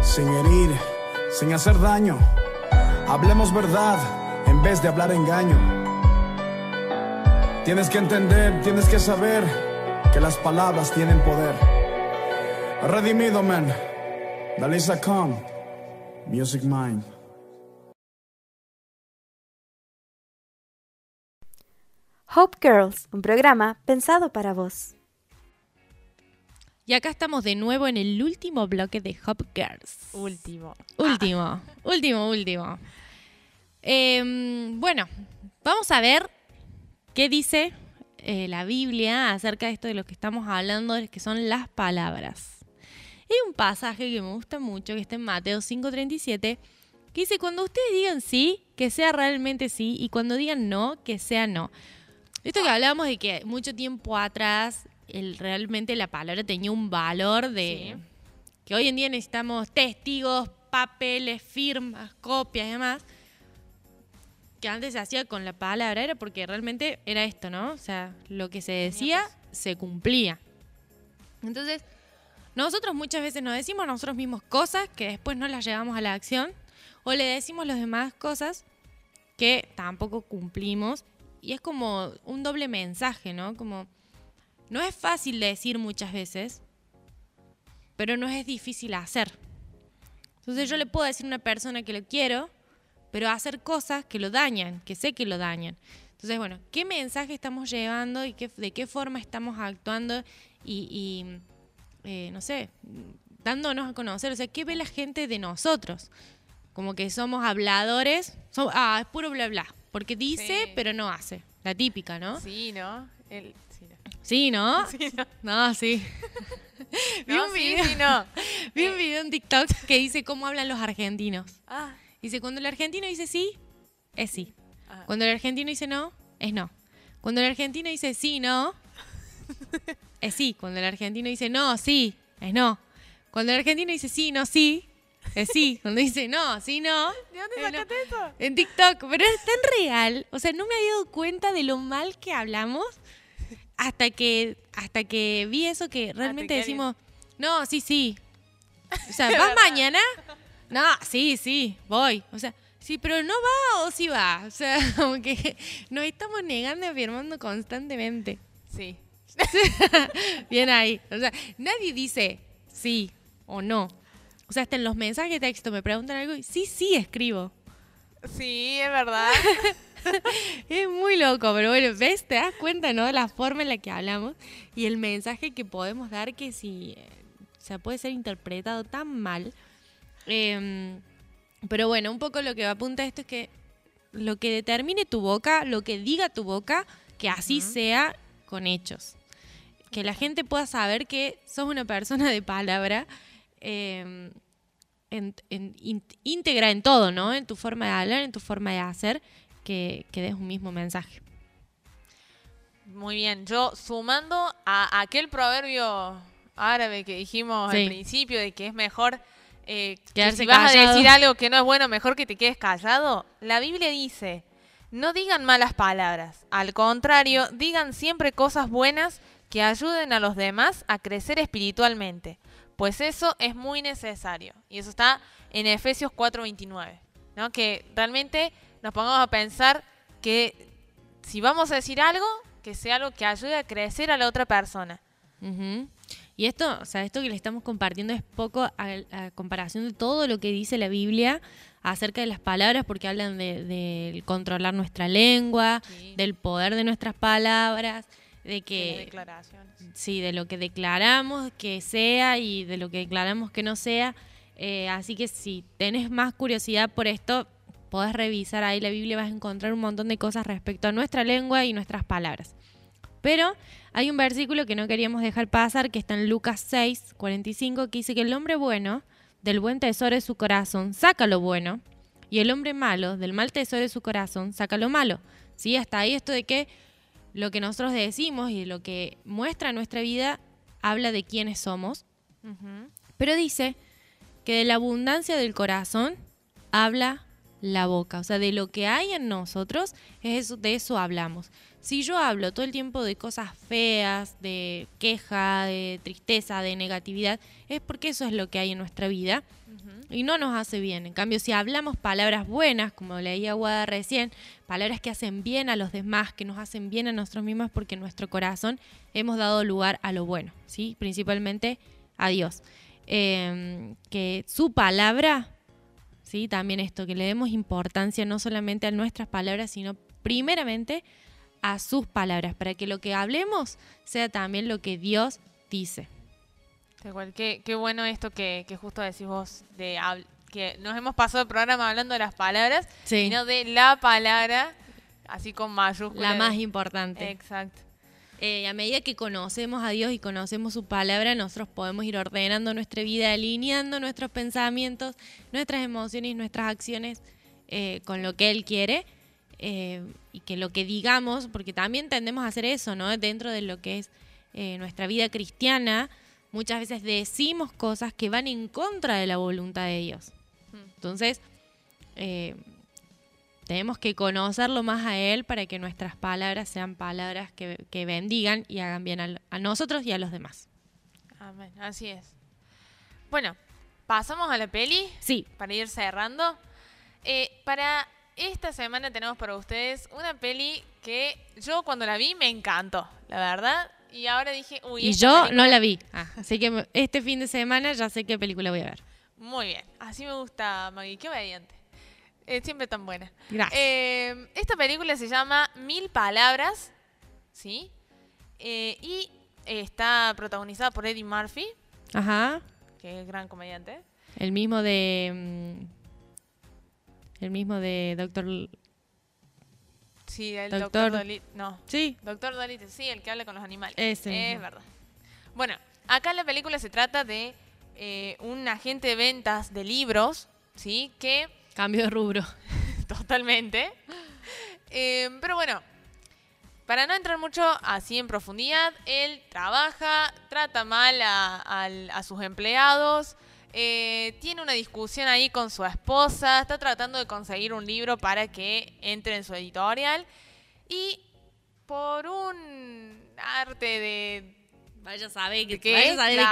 Sin herir, sin hacer daño. Hablemos verdad en vez de hablar engaño. Tienes que entender, tienes que saber que las palabras tienen poder. Redimido, man. Dalisa Khan. Music Mind. Hope Girls, un programa pensado para vos. Y acá estamos de nuevo en el último bloque de Hop Girls. Último. Último, último, último. Em, bueno, vamos a ver qué dice eh, la Biblia acerca de esto de lo que estamos hablando, que son las palabras. Hay un pasaje que me gusta mucho, que está en Mateo 5:37, que dice, cuando ustedes digan sí, que sea realmente sí, y cuando digan no, que sea no. Esto que hablábamos de que mucho tiempo atrás el, realmente la palabra tenía un valor de Sí. que hoy en día necesitamos testigos, papeles, firmas, copias y demás. Que antes se hacía con la palabra, era porque realmente era esto, ¿no? O sea, lo que se decía se cumplía. Entonces, nosotros muchas veces nos decimos nosotros mismos cosas que después no las llevamos a la acción, o le decimos los demás cosas que tampoco cumplimos, y es como un doble mensaje, ¿no? Como, no es fácil decir muchas veces, pero no es difícil hacer. Entonces yo le puedo decir a una persona que lo quiero, pero hacer cosas que lo dañan, que sé que lo dañan. Entonces, bueno, ¿qué mensaje estamos llevando y qué, de qué forma estamos actuando y, y, eh, no sé, dándonos a conocer? O sea, ¿qué ve la gente de nosotros? Como que somos habladores, som- ah, es puro bla bla, porque dice, Sí. pero no hace. La típica, ¿no? Sí, ¿no? El, sí, no. Sí, ¿no? Sí, no. No, sí. Vi No, un video. sí, no. Vi un video en TikTok que dice cómo hablan los argentinos. Ah, Dice, cuando el argentino dice sí, es sí. Ah. Cuando el argentino dice no, es no. Cuando el argentino dice sí, no, es sí. Cuando el argentino dice no, sí, es no. Cuando el argentino dice sí, no, sí, es sí. Cuando dice no, sí, no. ¿de dónde no. sacaste eso? En TikTok, pero es tan real. O sea, no me había dado cuenta de lo mal que hablamos hasta que, hasta que vi eso que realmente que decimos, no, sí, sí. O sea, ¿vas mañana? No, sí, sí, voy. O sea, sí, pero no va o sí va. O sea, como que nos estamos negando y afirmando constantemente. Sí. Bien ahí. O sea, nadie dice sí o no. O sea, hasta en los mensajes de texto me preguntan algo y sí, sí, escribo. Sí, es verdad. Es muy loco, pero bueno, ¿ves? Te das cuenta, ¿no? La forma en la que hablamos y el mensaje que podemos dar que si, eh, o sea, puede ser interpretado tan mal. Em, pero bueno, un poco lo que apunta esto es que lo que determine tu boca, lo que diga tu boca, que así sea con hechos. Que la gente pueda saber que sos una persona de palabra. Em, en- en- in- íntegra en todo, ¿no? En tu forma de hablar, en tu forma de hacer, que, que des un mismo mensaje. Muy bien. Yo, sumando a aquel proverbio árabe que dijimos Sí. al principio, de que es mejor eh, que si vas callado. a decir algo que no es bueno, mejor que te quedes callado. La Biblia dice, no digan malas palabras. Al contrario, digan siempre cosas buenas que ayuden a los demás a crecer espiritualmente. Pues eso es muy necesario. Y eso está en Efesios 4:29. ¿no? Que realmente nos pongamos a pensar que si vamos a decir algo, que sea algo que ayude a crecer a la otra persona. Y esto, o sea, esto que le estamos compartiendo es poco a, a comparación de todo lo que dice la Biblia acerca de las palabras, porque hablan de, del controlar nuestra lengua, Sí. del poder de nuestras palabras, de que declaraciones. sí, de lo que declaramos que sea y de lo que declaramos que no sea. Eh, así que si tenés más curiosidad por esto, podés revisar ahí la Biblia, vas a encontrar un montón de cosas respecto a nuestra lengua y nuestras palabras. Pero hay un versículo que no queríamos dejar pasar, que está en Lucas 6, 45, que dice que el hombre bueno del buen tesoro de su corazón saca lo bueno, y el hombre malo del mal tesoro de su corazón saca lo malo. ¿Sí? Hasta ahí esto de que lo que nosotros decimos y lo que muestra nuestra vida habla de quiénes somos, pero dice que de la abundancia del corazón habla la boca, o sea, de lo que hay en nosotros, es eso, de eso hablamos. Si yo hablo todo el tiempo de cosas feas, de queja, de tristeza, de negatividad, es porque eso es lo que hay en nuestra vida y no nos hace bien. En cambio, si hablamos palabras buenas, como leía Guada recién, palabras que hacen bien a los demás, que nos hacen bien a nosotros mismos, porque en nuestro corazón hemos dado lugar a lo bueno, ¿sí? Principalmente a Dios. Eh, que su palabra, ¿sí? También esto, que le demos importancia no solamente a nuestras palabras, sino primeramente a sus palabras, para que lo que hablemos sea también lo que Dios dice. Tal cual, qué, qué bueno esto que, que justo decís vos, de que nos hemos pasado el programa hablando de las palabras, Sí. sino de la palabra, así con mayúsculas. La más importante. Exacto. Eh, a medida que conocemos a Dios y conocemos su palabra, nosotros podemos ir ordenando nuestra vida, alineando nuestros pensamientos, nuestras emociones y nuestras acciones eh, con lo que Él quiere. eh, y que lo que digamos, porque también tendemos a hacer eso, ¿no? Dentro de lo que es eh, nuestra vida cristiana, muchas veces decimos cosas que van en contra de la voluntad de Dios. Entonces, eh, tenemos que conocerlo más a Él para que nuestras palabras sean palabras que, que bendigan y hagan bien a, nosotros y a los demás. Amén, así es. Bueno, pasamos a la peli Sí, para ir cerrando. Eh, para esta semana tenemos para ustedes una peli que yo cuando la vi me encantó, la verdad. Y ahora dije, uy, y yo película- no la vi. Ah, así que este fin de semana ya sé qué película voy a ver. Muy bien, así me gusta Maggie, qué obediente. Es siempre tan buena. Gracias. Eh, esta película se llama Mil Palabras, ¿sí? Eh, y está protagonizada por Eddie Murphy, Ajá. que es gran comediante. El mismo de. mm, El mismo de Doctor. Sí, el Doctor- Doctor Dolittle. No, Sí, Doctor Dolittle, sí, el que habla con los animales. Ese Es verdad. Bueno, acá en la película se trata de eh, un agente de ventas de libros, ¿sí? Que cambio de rubro. totalmente. Eh, pero bueno, para no entrar mucho así en profundidad, él trabaja, trata mal a, al- a sus empleados, eh, tiene una discusión ahí con su esposa, está tratando de conseguir un libro para que entre en su editorial y por un arte de... Vaya a saber ¿De que qué? Vaya a saber de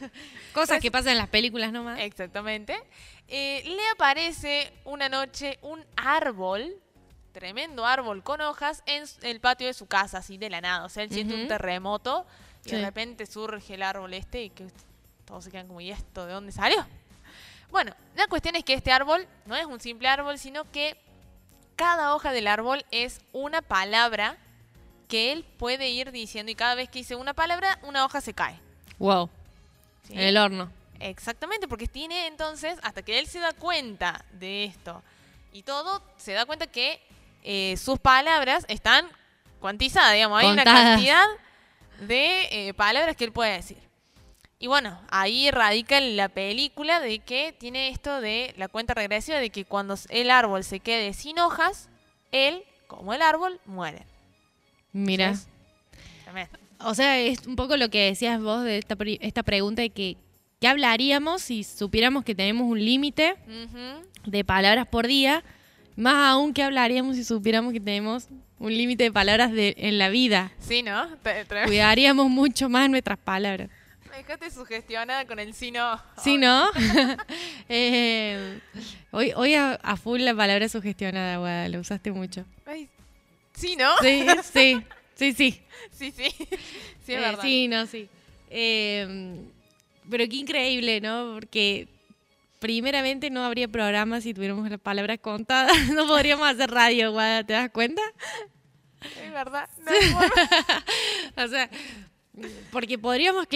qué. Cosas que pasan en las películas nomás. Exactamente. eh, le aparece una noche un árbol, tremendo árbol con hojas, en el patio de su casa, así de la nada. O sea, él siente un terremoto y Sí. de repente surge el árbol este y que todos se quedan como, ¿y esto de dónde salió? Bueno, la cuestión es que este árbol no es un simple árbol, sino que cada hoja del árbol es una palabra que él puede ir diciendo y cada vez que dice una palabra, una hoja se cae. Wow. ¿sí? En el horno. Exactamente, porque tiene entonces, hasta que él se da cuenta de esto y todo, se da cuenta que eh, sus palabras están cuantizadas, digamos, hay una cantidad de eh, palabras que él puede decir. Y bueno, ahí radica la película de que tiene esto de la cuenta regresiva de que cuando el árbol se quede sin hojas, él, como el árbol, muere. Mira. O sea, es un poco lo que decías vos de esta, esta pregunta de que ¿qué hablaríamos si supiéramos que tenemos un límite de palabras por día? Más aún que hablaríamos si supiéramos que tenemos un límite de palabras de, en la vida. Sí, ¿no? Cuidaríamos mucho más nuestras palabras. Me dejaste sugestionada con el sí no. Sí, ¿no? Eh, hoy hoy a, a full la palabra sugestionada, Guada, lo usaste mucho. Ay, sí, ¿no? Sí, sí, sí, sí. Sí, sí. Sí, es Eh, verdad. sí, no, sí. Eh, pero qué increíble, ¿no? Porque primeramente no habría programa si tuviéramos las palabras contadas. No podríamos hacer radio, Guada, ¿te das cuenta? Es verdad. No forma. O sea, porque podríamos,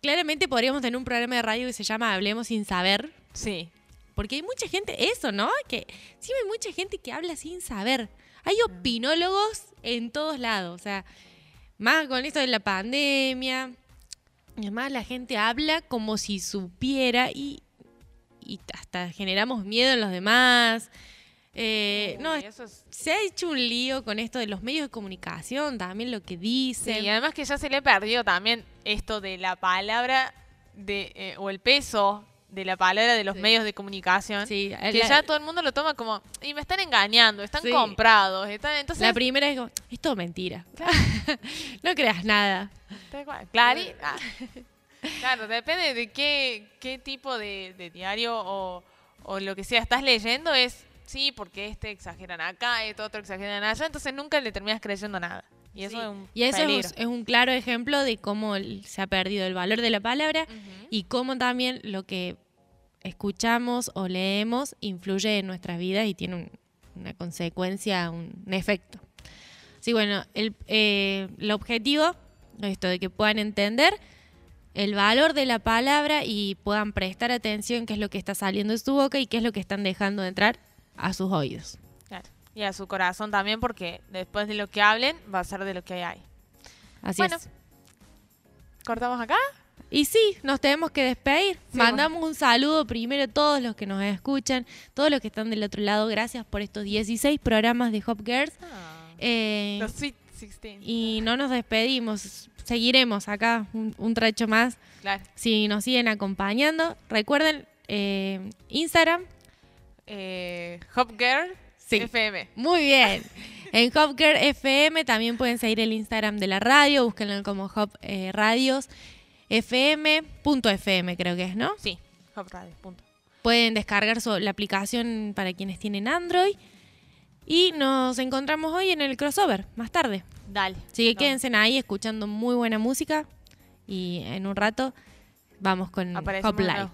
claramente podríamos tener un programa de radio que se llama Hablemos sin saber. Sí. Porque hay mucha gente, eso, ¿no? Que sí hay mucha gente que habla sin saber. Hay opinólogos en todos lados. O sea, más con esto de la pandemia. Además, la gente habla como si supiera y, y hasta generamos miedo en los demás. Eh, no, Uy, eso es- se ha hecho un lío con esto de los medios de comunicación, también lo que Sí, dicen. y además que ya se le perdió también esto de la palabra de eh, o el peso de la palabra de los Sí. medios de comunicación. Sí, Que la- ya todo el mundo lo toma como, y me están engañando, están Sí. comprados, están, entonces... La primera es como, es todo mentira. no creas nada. Tal cual. Clari- ah. Claro, depende de qué, qué tipo de, de diario o, o lo que sea estás leyendo, es sí, porque este exageran acá, este otro exageran allá, entonces nunca le terminas creyendo nada. Y eso Sí. es un Y eso es, es un claro ejemplo de cómo se ha perdido el valor de la palabra Ujú. y cómo también lo que escuchamos o leemos influye en nuestras vidas y tiene un- una consecuencia, un, un efecto. Sí, bueno, el, eh, el objetivo, esto de que puedan entender el valor de la palabra y puedan prestar atención qué es lo que está saliendo de su boca y qué es lo que están dejando de entrar a sus oídos. Claro. Y a su corazón también, porque después de lo que hablen, va a ser de lo que hay. Así Bueno. es. ¿Cortamos acá? Y sí, nos tenemos que despedir. Sí, Mandamos un saludo primero a todos los que nos escuchan, todos los que están del otro lado. Gracias por estos 16 programas de Hop Girls. Eh, Los Sweet 16. y no nos despedimos. Seguiremos acá un, un trecho más. Claro. Si nos siguen acompañando, recuerden eh, Instagram. Eh, Hop Girl Sí. FM. Muy bien. En Hop Girl FM también pueden seguir el Instagram de la radio. Búsquenlo como Hop eh, Radios FM.fm, creo que es, ¿no? Sí, Hop Radio. Punto. Pueden descargar la aplicación para quienes tienen Android. Y nos encontramos hoy en el crossover, más tarde. Dale. Así que No. quédense ahí escuchando muy buena música. Y en un rato vamos con Aparecemos Hop Live.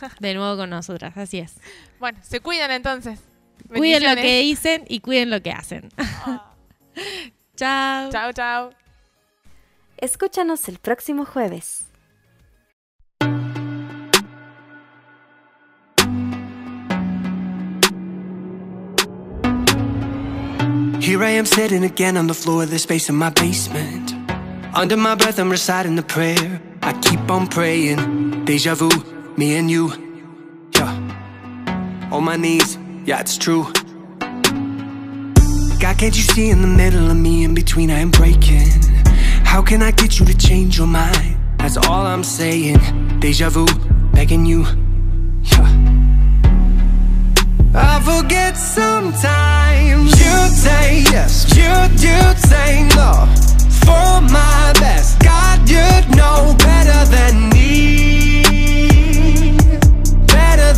De nuevo con nosotras, así es. Bueno, se cuidan entonces. Cuiden lo que dicen y cuiden lo que hacen. Chao. Chao, chao. Escúchanos el próximo jueves. Here I am sitting again on the floor of the space in my basement. Under my breath, I'm reciting the prayer. I keep on praying. Deja vu, me and you. Yeah. On my knees, yeah, it's true. God, can't you see in the middle of me, in between, I am breaking? How can I get you to change your mind? That's all I'm saying. Deja vu, begging you. Yeah. I forget sometimes you say yes, you you say no. For my best, God, you'd know better than me,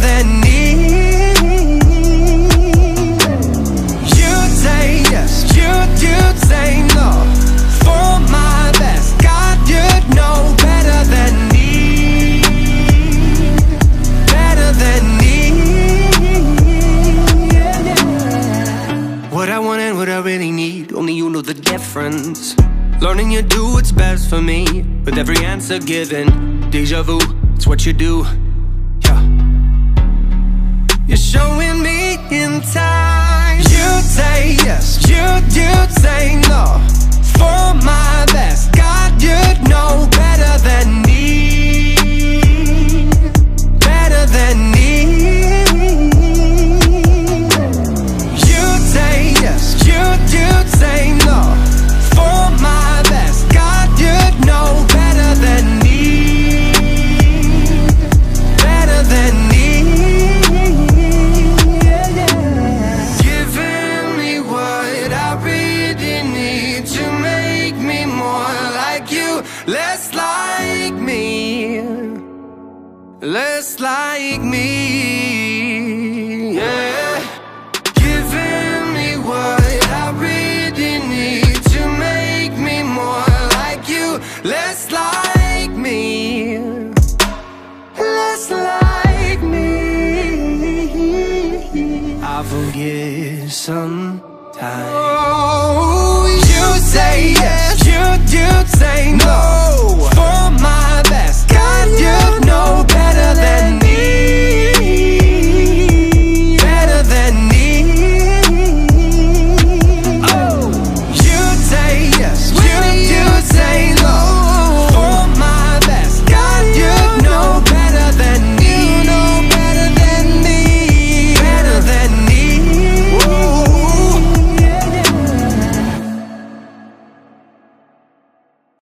than me. You say yes, you you say no. For my best, God, you know better than me, better than me. What I want and what I really need, only you know the difference. Learning you do what's best for me, with every answer given. Deja vu, it's what you do. Showing me in time. You say yes, you you say no. For my best, God, you know better than me,